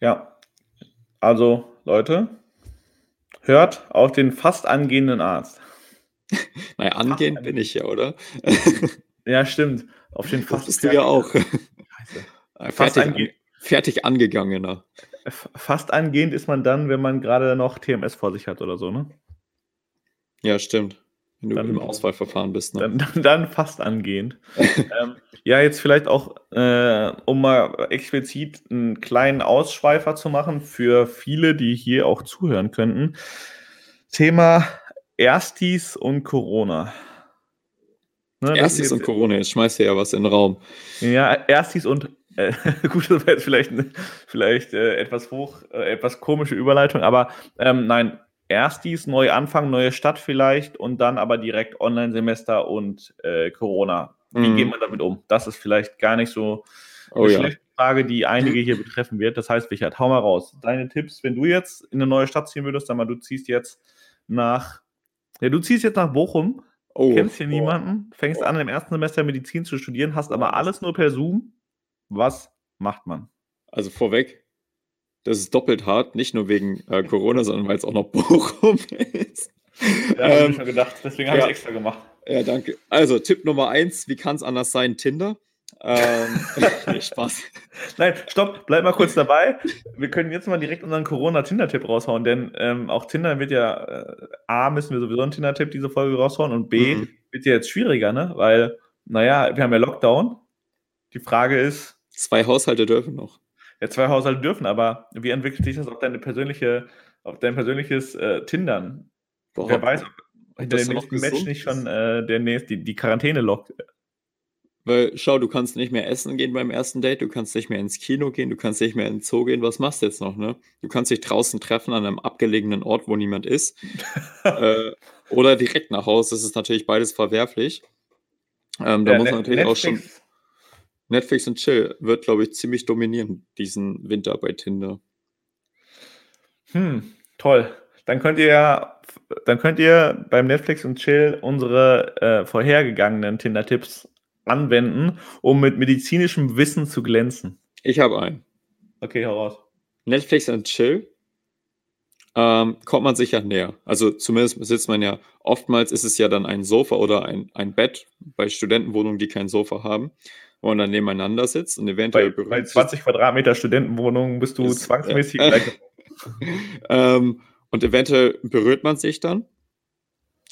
Ja, also Leute, hört auf den fast angehenden Arzt. [LAUGHS] naja, angehend bin ich ja, oder? [LAUGHS] ja, stimmt. Auf den fast. Das bist du ja auch. fertig, [LAUGHS] ange fertig angegangener. Fast angehend ist man dann, wenn man gerade noch TMS vor sich hat oder so, ne? Ja, stimmt. Wenn du dann, im Auswahlverfahren bist. Ne? Dann, dann, fast angehend. [LAUGHS] ähm, ja, jetzt vielleicht auch, äh, um mal explizit einen kleinen Ausschweifer zu machen für viele, die hier auch zuhören könnten. Thema Erstis und Corona. Ne, Erstis und Corona, jetzt schmeißt du ja was in den Raum. Ja, Erstis und äh, [LAUGHS] gut, das wäre jetzt vielleicht, vielleicht äh, etwas hoch, äh, etwas komische Überleitung, aber ähm, nein, Erstis, neu anfangen, neue Stadt vielleicht und dann aber direkt Online-Semester und äh, Corona. Wie mhm. geht man damit um? Das ist vielleicht gar nicht so eine oh, schlechte ja. Frage, die einige hier betreffen wird. Das heißt, Richard, hau mal raus. Deine Tipps, wenn du jetzt in eine neue Stadt ziehen würdest, sag mal, du ziehst jetzt nach, ja, du ziehst jetzt nach Bochum, oh, kennst hier oh. niemanden, fängst oh. an im ersten Semester Medizin zu studieren, hast aber alles nur per Zoom. Was macht man? Also vorweg, das ist doppelt hart, nicht nur wegen äh, Corona, sondern weil es auch noch [LAUGHS] Bochum ist. Ja, ähm, habe ich schon gedacht. Deswegen habe ja. ich extra gemacht. Ja, danke. Also, Tipp Nummer eins: Wie kann es anders sein? Tinder. Ähm, [LAUGHS] [LAUGHS] nee, Spaß. Nein, stopp, bleib mal kurz dabei. Wir können jetzt mal direkt unseren Corona-Tinder-Tipp raushauen, denn ähm, auch Tinder wird ja, äh, A, müssen wir sowieso einen Tinder-Tipp diese Folge raushauen und B, mhm. wird ja jetzt schwieriger, ne? Weil, naja, wir haben ja Lockdown. Die Frage ist. Zwei Haushalte dürfen noch ja, zwei Haushalte dürfen, aber wie entwickelt sich das auf deine persönliche, auf dein persönliches äh, Tindern? Boah, Wer weiß, ob hinter dem nächsten Match nicht schon äh, der nächste, die, die Quarantäne lockt. Weil, schau, du kannst nicht mehr essen gehen beim ersten Date, du kannst nicht mehr ins Kino gehen, du kannst nicht mehr ins Zoo gehen. Was machst du jetzt noch, ne? Du kannst dich draußen treffen an einem abgelegenen Ort, wo niemand ist. [LAUGHS] äh, oder direkt nach Hause. Das ist natürlich beides verwerflich. Ähm, da ja, muss man natürlich Netflix, auch schon. Netflix und Chill wird, glaube ich, ziemlich dominieren diesen Winter bei Tinder. Hm, toll. Dann könnt ihr ja, dann könnt ihr beim Netflix und Chill unsere äh, vorhergegangenen Tinder-Tipps anwenden, um mit medizinischem Wissen zu glänzen. Ich habe einen. Okay, hau raus. Netflix und Chill ähm, kommt man sicher näher. Also zumindest sitzt man ja, oftmals ist es ja dann ein Sofa oder ein, ein Bett bei Studentenwohnungen, die kein Sofa haben wo man dann nebeneinander sitzt und eventuell bei, bei 20 Quadratmeter Studentenwohnung bist du ist, zwangsmäßig äh, [LAUGHS] gleich. ähm, und eventuell berührt man sich dann.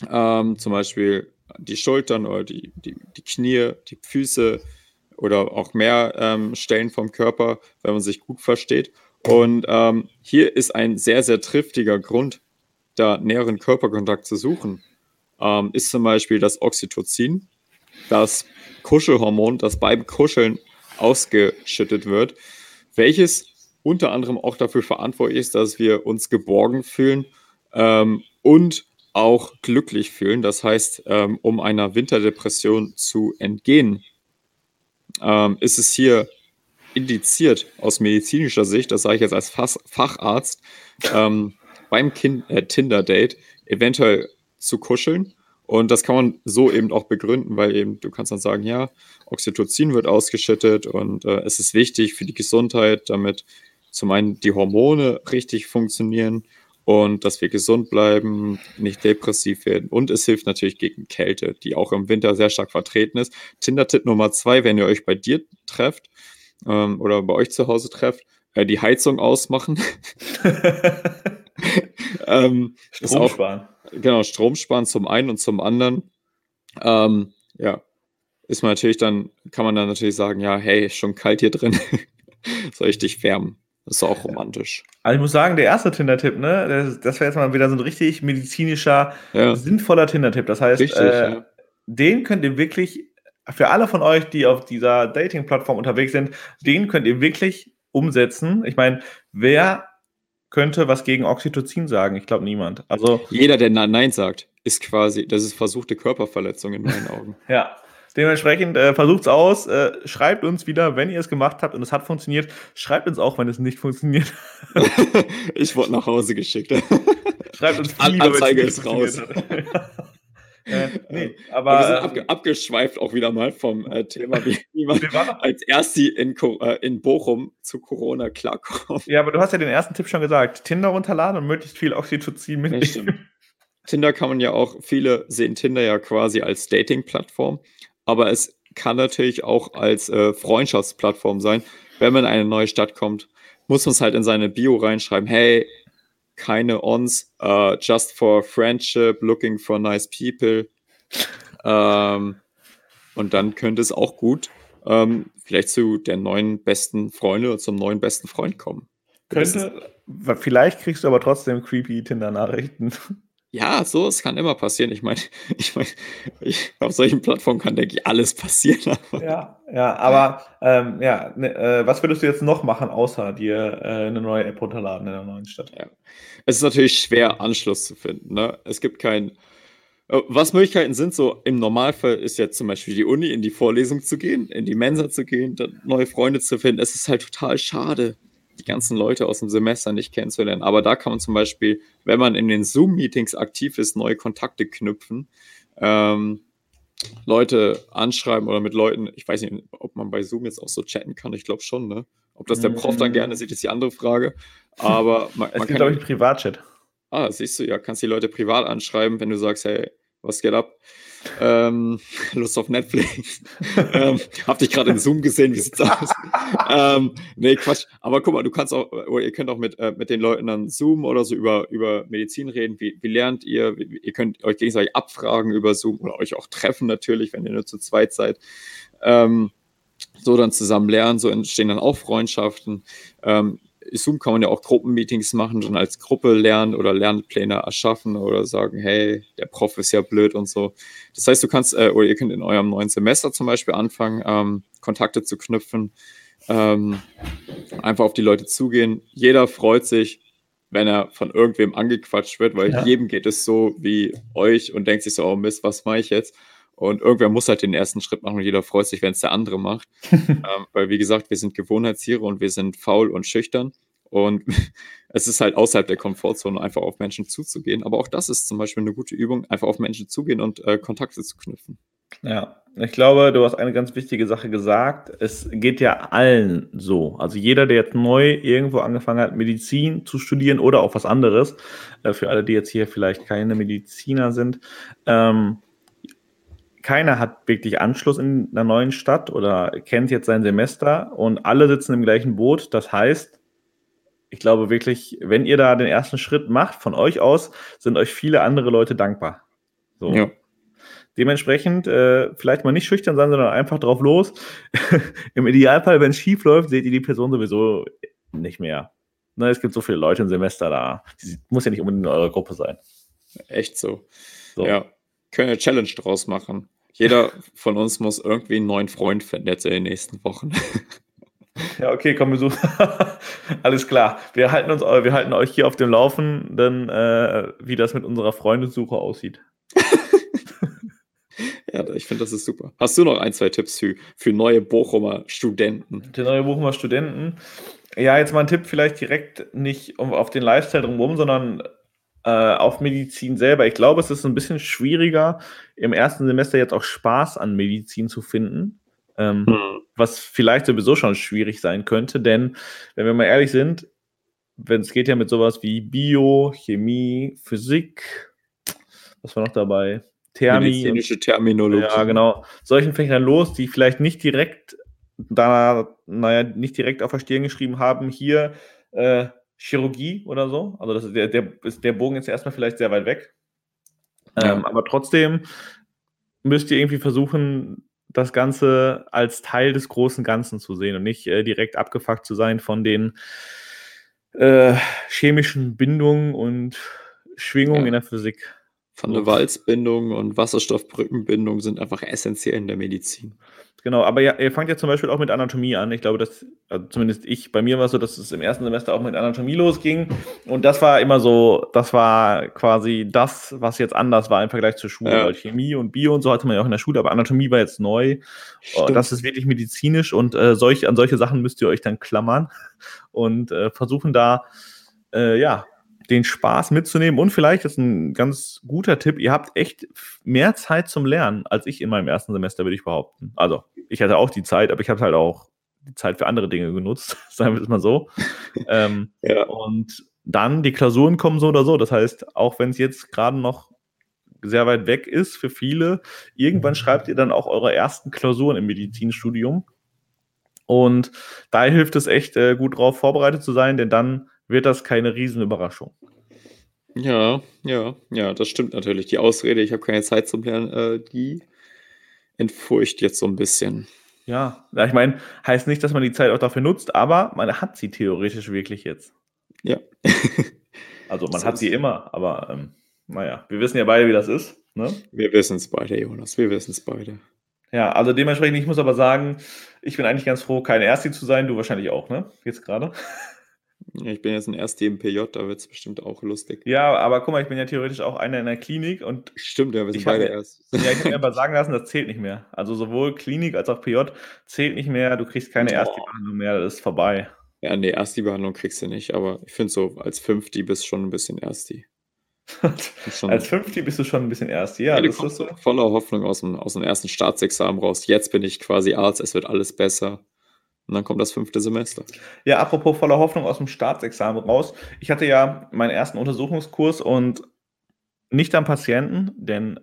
Ähm, zum Beispiel die Schultern oder die, die, die Knie, die Füße oder auch mehr ähm, Stellen vom Körper, wenn man sich gut versteht. Und ähm, hier ist ein sehr, sehr triftiger Grund, da näheren Körperkontakt zu suchen, ähm, ist zum Beispiel das Oxytocin. Das Kuschelhormon, das beim Kuscheln ausgeschüttet wird, welches unter anderem auch dafür verantwortlich ist, dass wir uns geborgen fühlen ähm, und auch glücklich fühlen. Das heißt, ähm, um einer Winterdepression zu entgehen, ähm, ist es hier indiziert aus medizinischer Sicht, das sage ich jetzt als Fach Facharzt, ähm, beim äh, Tinder-Date eventuell zu kuscheln. Und das kann man so eben auch begründen, weil eben du kannst dann sagen, ja, Oxytocin wird ausgeschüttet und äh, es ist wichtig für die Gesundheit, damit zum einen die Hormone richtig funktionieren und dass wir gesund bleiben, nicht depressiv werden. Und es hilft natürlich gegen Kälte, die auch im Winter sehr stark vertreten ist. Tinder-Tipp Nummer zwei, wenn ihr euch bei dir trefft ähm, oder bei euch zu Hause trefft, äh, die Heizung ausmachen. [LAUGHS] [LAUGHS] [LAUGHS] ähm, Strom sparen. Genau, Strom sparen zum einen und zum anderen. Ähm, ja, ist man natürlich dann, kann man dann natürlich sagen, ja, hey, schon kalt hier drin. [LAUGHS] Soll ich dich wärmen? Das ist auch romantisch. Also ich muss sagen, der erste Tinder-Tipp, ne, das, das wäre jetzt mal wieder so ein richtig medizinischer, ja. sinnvoller Tinder-Tipp. Das heißt, richtig, äh, ja. den könnt ihr wirklich, für alle von euch, die auf dieser Dating-Plattform unterwegs sind, den könnt ihr wirklich umsetzen. Ich meine, wer könnte was gegen Oxytocin sagen? Ich glaube niemand. Also jeder, der Nein sagt, ist quasi, das ist versuchte Körperverletzung in meinen Augen. [LAUGHS] ja, Dementsprechend äh, es aus, äh, schreibt uns wieder, wenn ihr es gemacht habt und es hat funktioniert. Schreibt uns auch, wenn es nicht funktioniert. [LAUGHS] ich wurde nach Hause geschickt. schreibt uns [LAUGHS] lieber, Anzeige ist raus. Äh, [LAUGHS] nee, aber, wir sind ähm, abge abgeschweift auch wieder mal vom äh, Thema, wie, wie man als Ersti in, äh, in Bochum zu Corona klarkommt. Ja, aber du hast ja den ersten Tipp schon gesagt. Tinder runterladen und möglichst viel Oxytocin mitnehmen. Tinder kann man ja auch, viele sehen Tinder ja quasi als Dating-Plattform aber es kann natürlich auch als äh, Freundschaftsplattform sein. Wenn man in eine neue Stadt kommt, muss man es halt in seine Bio reinschreiben, hey, keine Ons, uh, just for friendship, looking for nice people. Ähm, und dann könnte es auch gut ähm, vielleicht zu der neuen besten Freundin oder zum neuen besten Freund kommen. Könnte, vielleicht kriegst du aber trotzdem creepy Tinder-Nachrichten. Ja, so, es kann immer passieren. Ich meine, [LAUGHS] ich mein, ich, auf solchen Plattformen kann, denke ich, alles passieren. [LAUGHS] Ja, ja, aber ähm, ja, ne, äh, was würdest du jetzt noch machen, außer dir äh, eine neue App runterladen in der neuen Stadt? Ja. Es ist natürlich schwer, Anschluss zu finden. Ne? Es gibt keinen. Äh, was Möglichkeiten sind, so im Normalfall ist jetzt zum Beispiel die Uni, in die Vorlesung zu gehen, in die Mensa zu gehen, neue Freunde zu finden. Es ist halt total schade, die ganzen Leute aus dem Semester nicht kennenzulernen. Aber da kann man zum Beispiel, wenn man in den Zoom-Meetings aktiv ist, neue Kontakte knüpfen, ähm, Leute anschreiben oder mit Leuten, ich weiß nicht, ob man bei Zoom jetzt auch so chatten kann, ich glaube schon, ne? Ob das der Prof dann gerne sieht, ist die andere Frage. Aber [LAUGHS] man, es man gibt, glaube ich, Privatchat. Ah, siehst du, ja, kannst die Leute privat anschreiben, wenn du sagst, hey, was geht ab? Ähm, Lust auf Netflix. [LAUGHS] ähm, hab dich gerade in Zoom gesehen, wie sieht's aus? ähm, nee, Quatsch. Aber guck mal, du kannst auch, ihr könnt auch mit, äh, mit den Leuten dann Zoom oder so über, über Medizin reden. Wie, wie lernt ihr? Wie, ihr könnt euch gegenseitig abfragen über Zoom oder euch auch treffen natürlich, wenn ihr nur zu zweit seid. Ähm, so dann zusammen lernen, so entstehen dann auch Freundschaften. Ähm, Zoom kann man ja auch Gruppenmeetings machen, dann als Gruppe lernen oder Lernpläne erschaffen oder sagen, hey, der Prof ist ja blöd und so. Das heißt, du kannst, äh, oder ihr könnt in eurem neuen Semester zum Beispiel anfangen, ähm, Kontakte zu knüpfen, ähm, einfach auf die Leute zugehen. Jeder freut sich, wenn er von irgendwem angequatscht wird, weil ja. jedem geht es so wie euch und denkt sich so, oh Mist, was mache ich jetzt? Und irgendwer muss halt den ersten Schritt machen und jeder freut sich, wenn es der andere macht. [LAUGHS] ähm, weil, wie gesagt, wir sind Gewohnheitstiere und wir sind faul und schüchtern. Und [LAUGHS] es ist halt außerhalb der Komfortzone, einfach auf Menschen zuzugehen. Aber auch das ist zum Beispiel eine gute Übung, einfach auf Menschen zugehen und äh, Kontakte zu knüpfen. Ja, ich glaube, du hast eine ganz wichtige Sache gesagt. Es geht ja allen so. Also jeder, der jetzt neu irgendwo angefangen hat, Medizin zu studieren oder auch was anderes, äh, für alle, die jetzt hier vielleicht keine Mediziner sind, ähm, keiner hat wirklich Anschluss in einer neuen Stadt oder kennt jetzt sein Semester und alle sitzen im gleichen Boot. Das heißt, ich glaube wirklich, wenn ihr da den ersten Schritt macht, von euch aus, sind euch viele andere Leute dankbar. So. Ja. Dementsprechend äh, vielleicht mal nicht schüchtern sein, sondern einfach drauf los. [LAUGHS] Im Idealfall, wenn es schief läuft, seht ihr die Person sowieso nicht mehr. Ne, es gibt so viele Leute im Semester da. Die muss ja nicht unbedingt in eurer Gruppe sein. Echt so. so. Ja. Können eine Challenge draus machen. Jeder von uns muss irgendwie einen neuen Freund finden jetzt in den nächsten Wochen. [LAUGHS] Ja, okay, komm, wir suchen. [LAUGHS] Alles klar. Wir halten, uns, wir halten euch hier auf dem Laufenden, äh, wie das mit unserer Freundessuche aussieht. [LAUGHS] ja, ich finde, das ist super. Hast du noch ein, zwei Tipps für, für neue Bochumer Studenten? Die neue Bochumer Studenten. Ja, jetzt mal ein Tipp, vielleicht direkt nicht auf den Lifestyle drumherum, sondern äh, auf Medizin selber. Ich glaube, es ist ein bisschen schwieriger, im ersten Semester jetzt auch Spaß an Medizin zu finden. Ähm, hm. Was vielleicht sowieso schon schwierig sein könnte, denn wenn wir mal ehrlich sind, wenn es geht ja mit sowas wie Bio, Chemie, Physik, was war noch dabei? Thermie. Medizinische Terminologie. Ja, genau. Solchen Fächern los, die vielleicht nicht direkt da, naja, nicht direkt auf der Stirn geschrieben haben, hier äh, Chirurgie oder so. Also das ist der, der, ist der Bogen jetzt erstmal vielleicht sehr weit weg. Ja. Ähm, aber trotzdem müsst ihr irgendwie versuchen, das Ganze als Teil des großen Ganzen zu sehen und nicht äh, direkt abgefuckt zu sein von den äh, chemischen Bindungen und Schwingungen ja. in der Physik. Von der Walzbindung und Wasserstoffbrückenbindung sind einfach essentiell in der Medizin. Genau, aber ja, ihr fangt ja zum Beispiel auch mit Anatomie an. Ich glaube, dass, also zumindest ich, bei mir war es so, dass es im ersten Semester auch mit Anatomie losging. Und das war immer so, das war quasi das, was jetzt anders war im Vergleich zur Schule. Ja. Chemie und Bio und so hatte man ja auch in der Schule, aber Anatomie war jetzt neu. Stimmt. Das ist wirklich medizinisch und äh, solch, an solche Sachen müsst ihr euch dann klammern [LAUGHS] und äh, versuchen da, äh, ja, den Spaß mitzunehmen. Und vielleicht ist ein ganz guter Tipp, ihr habt echt mehr Zeit zum Lernen als ich in meinem ersten Semester, würde ich behaupten. Also, ich hatte auch die Zeit, aber ich habe halt auch die Zeit für andere Dinge genutzt, [LAUGHS] sagen wir es mal so. ähm, [LAUGHS] ja. Und dann die Klausuren kommen so oder so. Das heißt, auch wenn es jetzt gerade noch sehr weit weg ist für viele, irgendwann schreibt ihr dann auch eure ersten Klausuren im Medizinstudium. Und da hilft es echt äh, gut drauf vorbereitet zu sein, denn dann wird das keine Riesenüberraschung. Ja, ja, ja, das stimmt natürlich. Die Ausrede, ich habe keine Zeit zum Lernen, äh, die entfurcht jetzt so ein bisschen. Ja, ich meine, heißt nicht, dass man die Zeit auch dafür nutzt, aber man hat sie theoretisch wirklich jetzt. Ja. [LAUGHS] also man so hat sie immer, aber ähm, naja, wir wissen ja beide, wie das ist. Ne? Wir wissen es beide, Jonas, wir wissen es beide. Ja, also dementsprechend, ich muss aber sagen, ich bin eigentlich ganz froh, keine Ersti zu sein, du wahrscheinlich auch, ne? Jetzt gerade. Ich bin jetzt ein Erste im PJ, da wird es bestimmt auch lustig. Ja, aber guck mal, ich bin ja theoretisch auch einer in der Klinik und. Stimmt, ja, wir sind beide erst. [LAUGHS] Ja, ich habe mir aber sagen lassen, das zählt nicht mehr. Also sowohl Klinik als auch PJ zählt nicht mehr, du kriegst keine oh. Erstbehandlung mehr, das ist vorbei. Ja, nee, Ersti-Behandlung kriegst du nicht, aber ich finde so, als Fünfti bist du schon ein bisschen Ersti. [LAUGHS] als Fünfti bist du schon ein bisschen Ersti, ja. ja das ist so. voller Hoffnung aus dem, aus dem ersten Staatsexamen raus. Jetzt bin ich quasi Arzt, es wird alles besser. Und dann kommt das fünfte Semester. Ja, apropos voller Hoffnung aus dem Staatsexamen raus. Ich hatte ja meinen ersten Untersuchungskurs und nicht am Patienten, denn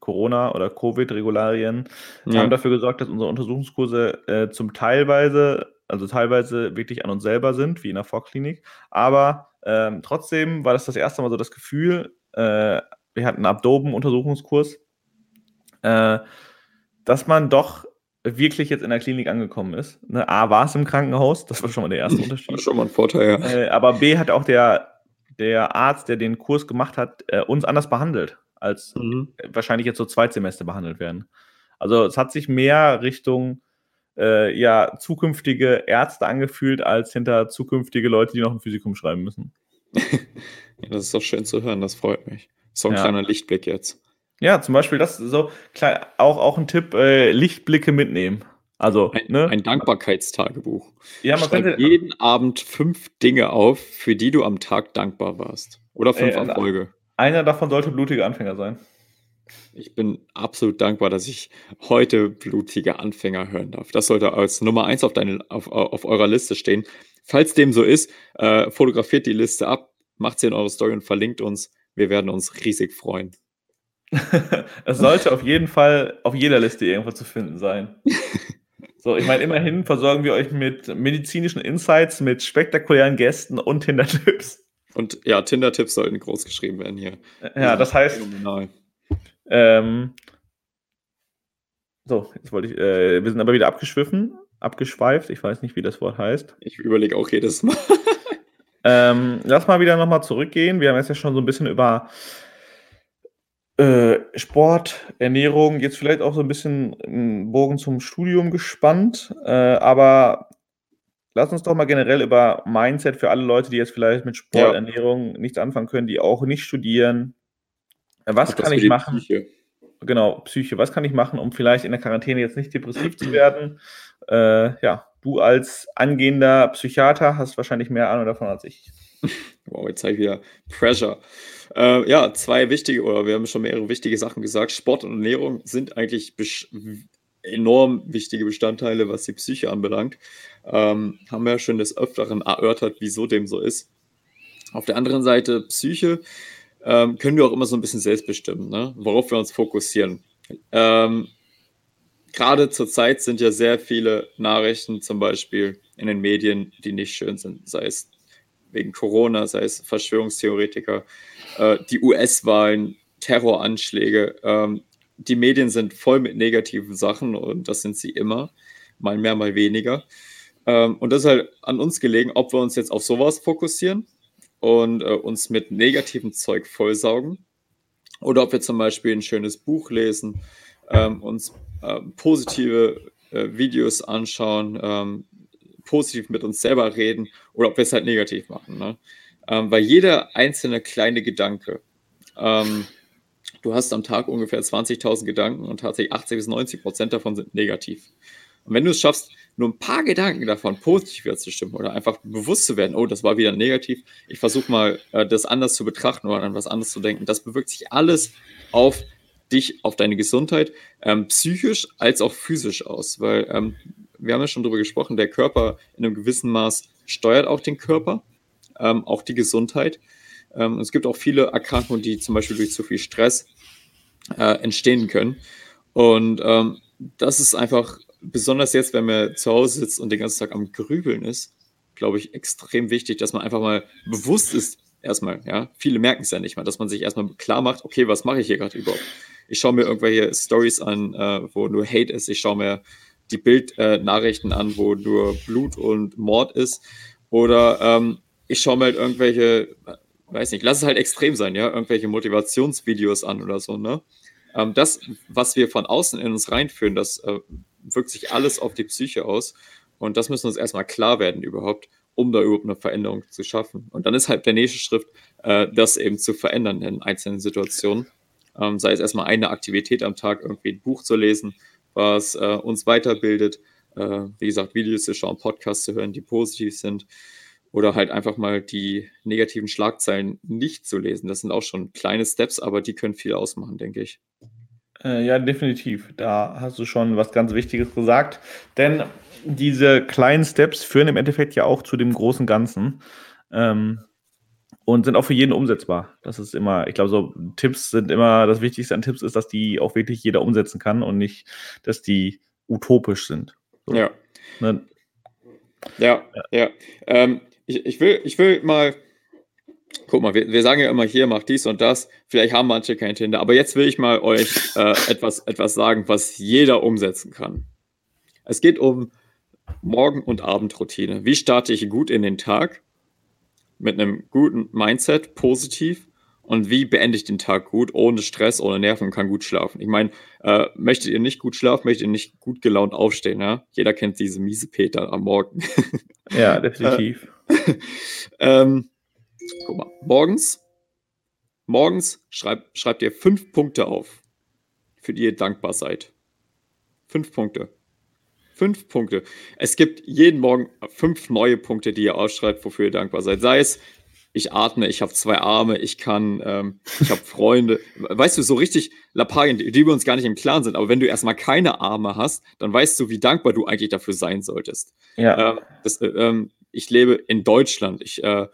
Corona- oder Covid-Regularien ja. haben dafür gesorgt, dass unsere Untersuchungskurse äh, zum teilweise, also teilweise wirklich an uns selber sind, wie in der Vorklinik. Aber ähm, trotzdem war das das erste Mal so das Gefühl, äh, wir hatten einen Abdomen-Untersuchungskurs, äh, dass man doch wirklich jetzt in der Klinik angekommen ist. Ne? A, war es im Krankenhaus, das war schon mal der erste [LAUGHS] Unterschied. Das schon mal ein Vorteil, ja. Äh, aber B, hat auch der, der Arzt, der den Kurs gemacht hat, äh, uns anders behandelt, als mhm. wahrscheinlich jetzt so Zweitsemester behandelt werden. Also es hat sich mehr Richtung äh, ja, zukünftige Ärzte angefühlt, als hinter zukünftige Leute, die noch ein Physikum schreiben müssen. [LAUGHS] ja, das ist doch schön zu hören, das freut mich. So ein ja. kleiner Lichtblick jetzt. Ja, zum Beispiel das so klar, auch, auch ein Tipp, äh, Lichtblicke mitnehmen. Also, ein, ne? ein Dankbarkeitstagebuch. Ja, man Schreib könnte jeden Abend fünf Dinge auf, für die du am Tag dankbar warst. Oder fünf äh, Erfolge. Einer davon sollte blutiger Anfänger sein. Ich bin absolut dankbar, dass ich heute blutige Anfänger hören darf. Das sollte als Nummer eins auf, deine, auf, auf eurer Liste stehen. Falls dem so ist, äh, fotografiert die Liste ab, macht sie in eure Story und verlinkt uns. Wir werden uns riesig freuen. [LAUGHS] es sollte auf jeden Fall auf jeder Liste irgendwo zu finden sein. [LAUGHS] So, ich meine, immerhin versorgen wir euch mit medizinischen Insights, mit spektakulären Gästen und Tinder-Tipps. Und ja, Tinder-Tipps sollten groß geschrieben werden hier. Ja, das heißt. Ähm, so, jetzt wollte ich. Äh, wir sind aber wieder abgeschwiffen, abgeschweift. Ich weiß nicht, wie das Wort heißt. Ich überlege auch jedes Mal. [LAUGHS] ähm, lass mal wieder nochmal zurückgehen. Wir haben jetzt ja schon so ein bisschen über äh, Sport, Ernährung, jetzt vielleicht auch so ein bisschen einen Bogen zum Studium gespannt, äh, aber lass uns doch mal generell über Mindset für alle Leute, die jetzt vielleicht mit Sport, ja. Ernährung nichts anfangen können, die auch nicht studieren. Was kann ich machen? Psyche. Genau, Psyche. Was kann ich machen, um vielleicht in der Quarantäne jetzt nicht depressiv zu werden? Äh, ja, du als angehender Psychiater hast wahrscheinlich mehr Ahnung davon als ich. [LAUGHS] Wow, jetzt habe ich wieder Pressure. Äh, ja, zwei wichtige, oder wir haben schon mehrere wichtige Sachen gesagt. Sport und Ernährung sind eigentlich enorm wichtige Bestandteile, was die Psyche anbelangt. Ähm, haben wir ja schon des Öfteren erörtert, wieso dem so ist. Auf der anderen Seite, Psyche ähm, können wir auch immer so ein bisschen selbst bestimmen, ne? worauf wir uns fokussieren. Ähm, Gerade zur Zeit sind ja sehr viele Nachrichten zum Beispiel in den Medien, die nicht schön sind, sei es wegen Corona, sei es Verschwörungstheoretiker, äh, die US-Wahlen, Terroranschläge. Ähm, die Medien sind voll mit negativen Sachen und das sind sie immer, mal mehr, mal weniger. Ähm, und das ist halt an uns gelegen, ob wir uns jetzt auf sowas fokussieren und äh, uns mit negativem Zeug vollsaugen oder ob wir zum Beispiel ein schönes Buch lesen, ähm, uns äh, positive äh, Videos anschauen, ähm, positiv mit uns selber reden oder ob wir es halt negativ machen. Ne? Ähm, weil jeder einzelne kleine Gedanke, ähm, du hast am Tag ungefähr 20.000 Gedanken und tatsächlich 80 bis 90 Prozent davon sind negativ. Und wenn du es schaffst, nur ein paar Gedanken davon positiv zu stimmen oder einfach bewusst zu werden, oh, das war wieder negativ, ich versuche mal, äh, das anders zu betrachten oder an was anderes zu denken, das bewirkt sich alles auf dich, auf deine Gesundheit, ähm, psychisch als auch physisch aus, weil ähm, wir haben ja schon darüber gesprochen, der Körper in einem gewissen Maß steuert auch den Körper, ähm, auch die Gesundheit. Ähm, es gibt auch viele Erkrankungen, die zum Beispiel durch zu viel Stress äh, entstehen können. Und ähm, das ist einfach, besonders jetzt, wenn man zu Hause sitzt und den ganzen Tag am Grübeln ist, glaube ich, extrem wichtig, dass man einfach mal bewusst ist, erstmal, ja. Viele merken es ja nicht mal, dass man sich erstmal klar macht, okay, was mache ich hier gerade überhaupt? Ich schaue mir irgendwelche Stories an, äh, wo nur Hate ist. Ich schaue mir die Bildnachrichten äh, an, wo nur Blut und Mord ist. Oder ähm, ich schaue mir halt irgendwelche, weiß nicht, lass es halt extrem sein, ja, irgendwelche Motivationsvideos an oder so, ne? Ähm, das, was wir von außen in uns reinführen, das äh, wirkt sich alles auf die Psyche aus. Und das müssen uns erstmal klar werden überhaupt, um da überhaupt eine Veränderung zu schaffen. Und dann ist halt der nächste Schritt, äh, das eben zu verändern in einzelnen Situationen. Ähm, sei es erstmal eine Aktivität am Tag, irgendwie ein Buch zu lesen, was äh, uns weiterbildet. Äh, wie gesagt, Videos zu schauen, Podcasts zu hören, die positiv sind. Oder halt einfach mal die negativen Schlagzeilen nicht zu lesen. Das sind auch schon kleine Steps, aber die können viel ausmachen, denke ich. Äh, ja, definitiv. Da hast du schon was ganz Wichtiges gesagt. Denn diese kleinen Steps führen im Endeffekt ja auch zu dem großen Ganzen. Ähm, und sind auch für jeden umsetzbar. Das ist immer, ich glaube, so Tipps sind immer, das Wichtigste an Tipps ist, dass die auch wirklich jeder umsetzen kann und nicht, dass die utopisch sind. So. Ja. Ne? Ja, ja. ja. Ähm, ich, ich, will, ich will mal, guck mal, wir, wir sagen ja immer hier, mach dies und das. Vielleicht haben manche kein Tinder, aber jetzt will ich mal euch äh, etwas, etwas sagen, was jeder umsetzen kann. Es geht um Morgen- und Abendroutine. Wie starte ich gut in den Tag? Mit einem guten Mindset, positiv. Und wie beende ich den Tag gut, ohne Stress, ohne Nerven und kann gut schlafen? Ich meine, äh, möchtet ihr nicht gut schlafen, möchtet ihr nicht gut gelaunt aufstehen? Ja? Jeder kennt diese miese Peter am Morgen. [LAUGHS] Ja, definitiv. ähm, guck mal, morgens, morgens schreibt, schreibt ihr fünf Punkte auf, für die ihr dankbar seid. Fünf Punkte. Fünf Punkte. Es gibt jeden Morgen fünf neue Punkte, die ihr ausschreibt, wofür ihr dankbar seid. Sei es, ich atme, ich habe zwei Arme, ich kann, ähm, ich habe Freunde. Weißt du, so richtig Lappalien, die, die wir uns gar nicht im Klaren sind. Aber wenn du erstmal keine Arme hast, dann weißt du, wie dankbar du eigentlich dafür sein solltest. Ja. Ähm, das, äh, ähm, ich lebe in Deutschland. Ich äh,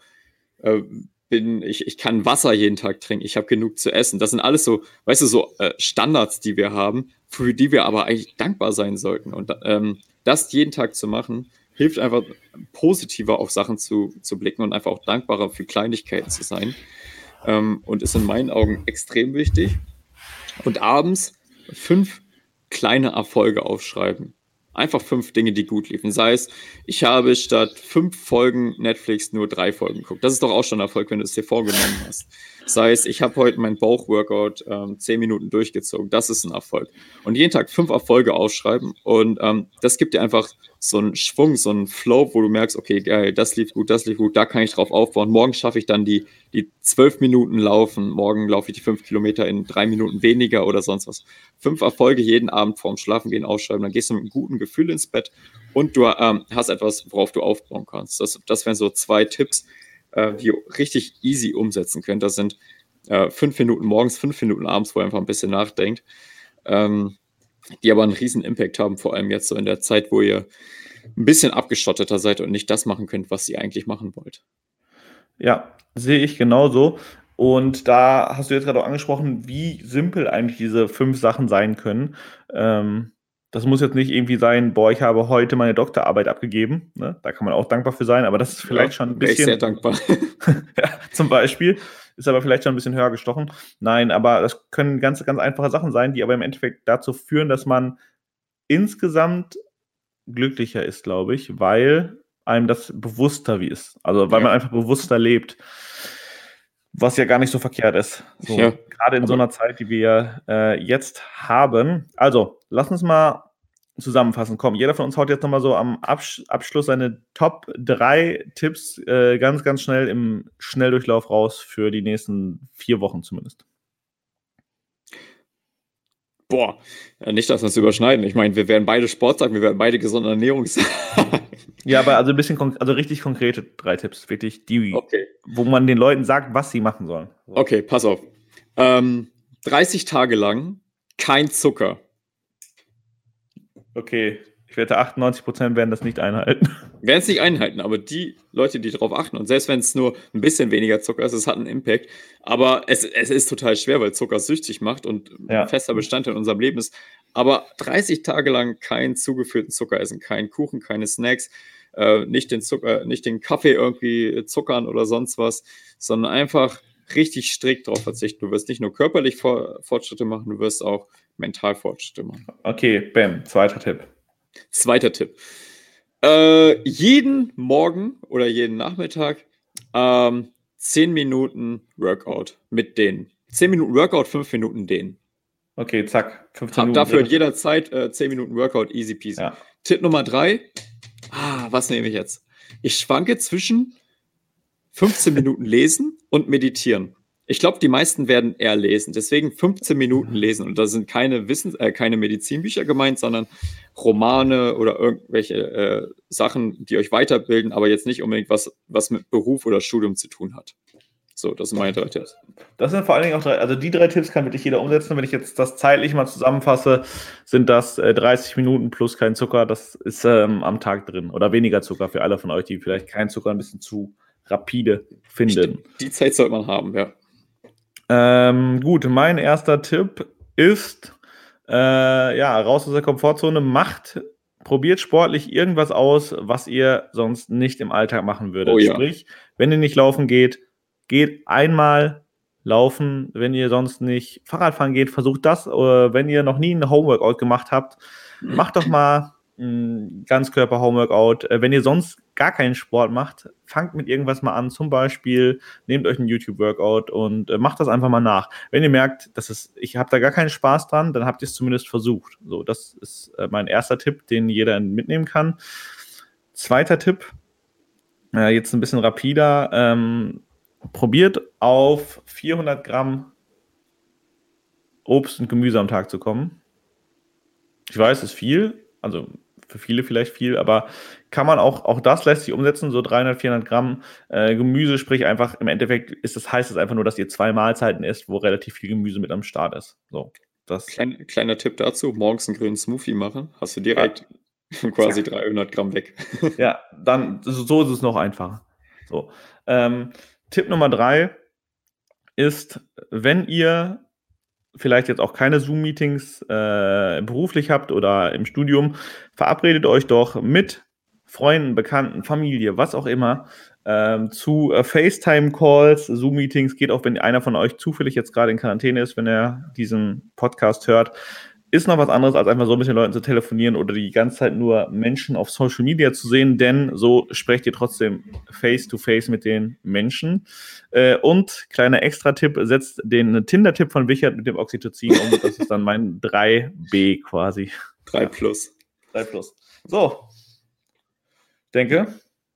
äh, bin, ich, ich kann Wasser jeden Tag trinken, ich habe genug zu essen. Das sind alles so, weißt du, so äh, Standards, die wir haben, für die wir aber eigentlich dankbar sein sollten. Und ähm, das jeden Tag zu machen, hilft einfach positiver auf Sachen zu, zu blicken und einfach auch dankbarer für Kleinigkeiten zu sein. Ähm, und ist in meinen Augen extrem wichtig. Und abends fünf kleine Erfolge aufschreiben. Einfach fünf Dinge, die gut liefen. Sei es, ich habe statt fünf Folgen Netflix nur drei Folgen geguckt. Das ist doch auch schon Erfolg, wenn du es dir vorgenommen hast. Sei es, ich habe heute mein Bauchworkout ähm, zehn Minuten durchgezogen. Das ist ein Erfolg. Und jeden Tag fünf Erfolge ausschreiben. Und ähm, das gibt dir einfach so einen Schwung, so einen Flow, wo du merkst, okay, geil, das lief gut, das lief gut, da kann ich drauf aufbauen. Morgen schaffe ich dann die, die zwölf Minuten laufen. Morgen laufe ich die fünf Kilometer in drei Minuten weniger oder sonst was. Fünf Erfolge jeden Abend vorm Schlafengehen ausschreiben. Dann gehst du mit einem guten Gefühl ins Bett und du ähm, hast etwas, worauf du aufbauen kannst. Das, das wären so zwei Tipps äh, die richtig easy umsetzen könnt. Das sind äh, fünf Minuten morgens, fünf Minuten abends, wo ihr einfach ein bisschen nachdenkt, ähm, die aber einen riesen Impact haben, vor allem jetzt so in der Zeit, wo ihr ein bisschen abgeschotteter seid und nicht das machen könnt, was ihr eigentlich machen wollt. Ja, sehe ich genauso. Und da hast du jetzt gerade auch angesprochen, wie simpel eigentlich diese fünf Sachen sein können. Ähm, das muss jetzt nicht irgendwie sein, boah, ich habe heute meine Doktorarbeit abgegeben. Ne? Da kann man auch dankbar für sein, aber das ist vielleicht ja, schon ein bisschen. Ich sehr dankbar. [LAUGHS] [LAUGHS] ja, zum Beispiel. Ist aber vielleicht schon ein bisschen höher gestochen. Nein, aber das können ganz, ganz einfache Sachen sein, die aber im Endeffekt dazu führen, dass man insgesamt glücklicher ist, glaube ich, weil einem das bewusster wie ist. Also weil ja. man einfach bewusster lebt. Was ja gar nicht so verkehrt ist. So, ja. Gerade in aber so einer Zeit, die wir äh, jetzt haben. Also, lass uns mal zusammenfassen. Komm, jeder von uns haut jetzt nochmal so am Absch Abschluss seine Top 3 Tipps äh, ganz, ganz schnell im Schnelldurchlauf raus für die nächsten vier Wochen zumindest. Boah, nicht, dass wir uns überschneiden. Ich meine, wir werden beide Sport sagen, wir werden beide gesunde Ernährung [LAUGHS] sagen. Ja, aber also ein bisschen, also richtig konkrete drei Tipps, wirklich, die, okay. wo man den Leuten sagt, was sie machen sollen. Okay, pass auf. Ähm, 30 Tage lang kein Zucker. Okay, ich wette, 98 Prozent werden das nicht einhalten. Werden es nicht einhalten, aber die Leute, die darauf achten, und selbst wenn es nur ein bisschen weniger Zucker ist, es hat einen Impact. Aber es, es ist total schwer, weil Zucker süchtig macht und ja. ein fester Bestandteil in unserem Leben ist. Aber 30 Tage lang keinen zugeführten Zucker essen, keinen Kuchen, keine Snacks, äh, nicht, den Zucker, nicht den Kaffee irgendwie zuckern oder sonst was, sondern einfach richtig strikt darauf verzichten. Du wirst nicht nur körperlich Fortschritte machen, du wirst auch mental Fortschritte machen. Okay, bam, zweiter Tipp. Zweiter Tipp. Äh, jeden Morgen oder jeden Nachmittag ähm, 10 Minuten Workout mit denen. 10 Minuten Workout, 5 Minuten dehnen. Okay, zack. 15 Minuten. Dafür jederzeit äh, 10 Minuten Workout, easy peasy. Ja. Tipp Nummer 3. Ah, was nehme ich jetzt? Ich schwanke zwischen 15 Minuten lesen und meditieren. Ich glaube, die meisten werden eher lesen. Deswegen 15 Minuten mhm. lesen. Und da sind keine Wissen, äh, keine Medizinbücher gemeint, sondern Romane oder irgendwelche äh, Sachen, die euch weiterbilden, aber jetzt nicht unbedingt was, was mit Beruf oder Studium zu tun hat. So, das sind meine drei Tipps. Das sind vor allen Dingen auch drei, also die drei Tipps kann wirklich jeder umsetzen. Wenn ich jetzt das zeitlich mal zusammenfasse, sind das äh, 30 Minuten plus kein Zucker. Das ist ähm, am Tag drin. Oder weniger Zucker für alle von euch, die vielleicht keinen Zucker ein bisschen zu rapide finden. Die Zeit sollte man haben, ja. Ähm, gut, mein erster Tipp ist, äh, ja, raus aus der Komfortzone, macht, probiert sportlich irgendwas aus, was ihr sonst nicht im Alltag machen würdet. Oh, ja. Sprich, wenn ihr nicht laufen geht, geht einmal laufen, wenn ihr sonst nicht Fahrradfahren geht, versucht das. Oder wenn ihr noch nie ein Homeworkout gemacht habt, macht doch mal Ganzkörper-Homeworkout. Äh, wenn ihr sonst gar keinen Sport macht, fangt mit irgendwas mal an. Zum Beispiel nehmt euch einen YouTube-Workout und äh, macht das einfach mal nach. Wenn ihr merkt, dass es, ich habe da gar keinen Spaß dran, dann habt ihr es zumindest versucht. So, das ist äh, mein erster Tipp, den jeder mitnehmen kann. Zweiter Tipp, jetzt ein bisschen rapider. Ähm, probiert auf 400 Gramm Obst und Gemüse am Tag zu kommen. Ich weiß, es ist viel, also für viele vielleicht viel, aber kann man auch, auch das lässt sich umsetzen, so 300, 400 Gramm äh, Gemüse, sprich einfach, im Endeffekt ist das, heißt es einfach nur, dass ihr zwei Mahlzeiten isst, wo relativ viel Gemüse mit am Start ist. So, das. Klein, kleiner Tipp dazu, morgens einen grünen Smoothie machen, hast du direkt ja. [LAUGHS] quasi 300 Gramm weg. [LAUGHS] ja, dann, so ist es noch einfacher. So, ähm, Tipp Nummer drei ist, wenn ihr vielleicht jetzt auch keine Zoom-Meetings äh, beruflich habt oder im Studium, verabredet euch doch mit Freunden, Bekannten, Familie, was auch immer, ähm, zu äh, FaceTime-Calls, Zoom-Meetings. Geht auch, wenn einer von euch zufällig jetzt gerade in Quarantäne ist, wenn er diesen Podcast hört. Ist noch was anderes, als einfach so ein bisschen Leuten zu telefonieren oder die ganze Zeit nur Menschen auf Social Media zu sehen, denn so sprecht ihr trotzdem face-to-face mit den Menschen. Äh, und kleiner Extra-Tipp, setzt den Tinder-Tipp von Wichert mit dem Oxytocin um. Das ist dann mein [LAUGHS] 3b quasi. 3 plus. 3 plus. So. Ich denke,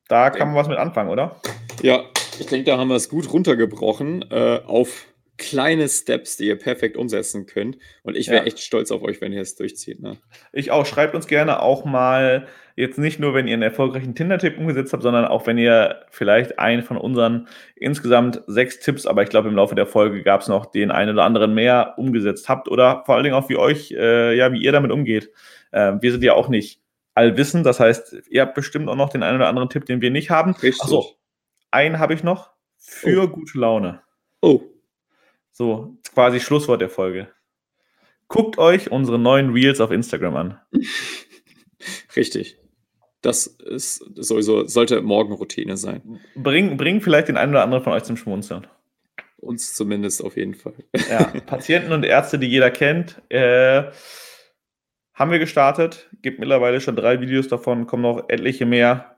da kann man was mit anfangen, oder? Ja, ich denke, da haben wir es gut runtergebrochen äh, auf kleine Steps, die ihr perfekt umsetzen könnt. Und ich wäre ja. echt stolz auf euch, wenn ihr es durchzieht. Ne? Ich auch. Schreibt uns gerne auch mal, jetzt nicht nur, wenn ihr einen erfolgreichen Tinder-Tipp umgesetzt habt, sondern auch, wenn ihr vielleicht einen von unseren insgesamt sechs Tipps, aber ich glaube, im Laufe der Folge gab es noch den einen oder anderen mehr umgesetzt habt oder vor allen Dingen auch, wie euch, äh, ja, wie ihr damit umgeht. Äh, wir sind ja auch nicht allwissend. Das heißt, ihr habt bestimmt auch noch den einen oder anderen Tipp, den wir nicht haben. Richtig. Achso, einen habe ich noch für oh. gute Laune. Oh. So, quasi Schlusswort der Folge. Guckt euch unsere neuen Reels auf Instagram an. [LAUGHS] Richtig. Das ist sowieso, sollte Morgenroutine sein. Bring, bring vielleicht den einen oder anderen von euch zum Schmunzeln. Uns zumindest auf jeden Fall. Ja, [LAUGHS] Patienten und Ärzte, die jeder kennt, äh, haben wir gestartet. Gibt mittlerweile schon drei Videos davon, kommen noch etliche mehr.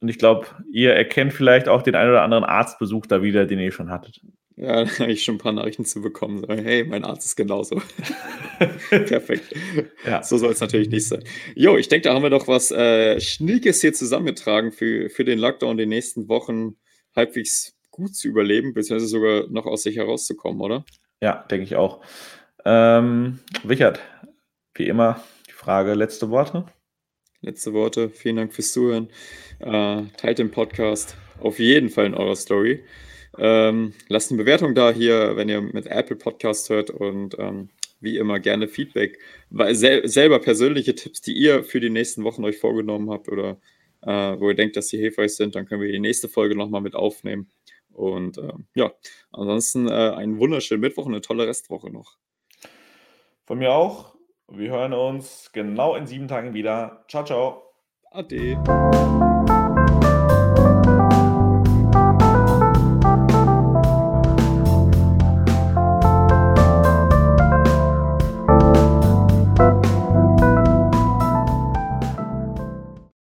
Und ich glaube, ihr erkennt vielleicht auch den einen oder anderen Arztbesuch da wieder, den ihr schon hattet. Ja, [LAUGHS] da habe ich schon ein paar Nachrichten zu bekommen. So, hey, mein Arzt ist genauso. [LAUGHS] Perfekt. Ja. So soll es natürlich nicht sein. Jo, ich denke, da haben wir doch was äh, Schniekes hier zusammengetragen für, für den Lockdown die nächsten Wochen halbwegs gut zu überleben, beziehungsweise sogar noch aus sich herauszukommen, oder? Ja, denke ich auch. Ähm, Richard, wie immer die Frage, letzte Worte? Letzte Worte. Vielen Dank fürs Zuhören. Äh, teilt den Podcast auf jeden Fall in eurer Story. Ähm, lasst eine Bewertung da hier, wenn ihr mit Apple Podcast hört und ähm, wie immer gerne Feedback, weil sel selber persönliche Tipps, die ihr für die nächsten Wochen euch vorgenommen habt oder äh, wo ihr denkt, dass sie hilfreich sind, dann können wir die nächste Folge nochmal mit aufnehmen. Und äh, ja, ansonsten äh, einen wunderschönen Mittwoch und eine tolle Restwoche noch. Von mir auch. Wir hören uns genau in sieben Tagen wieder. Ciao, ciao. Ade.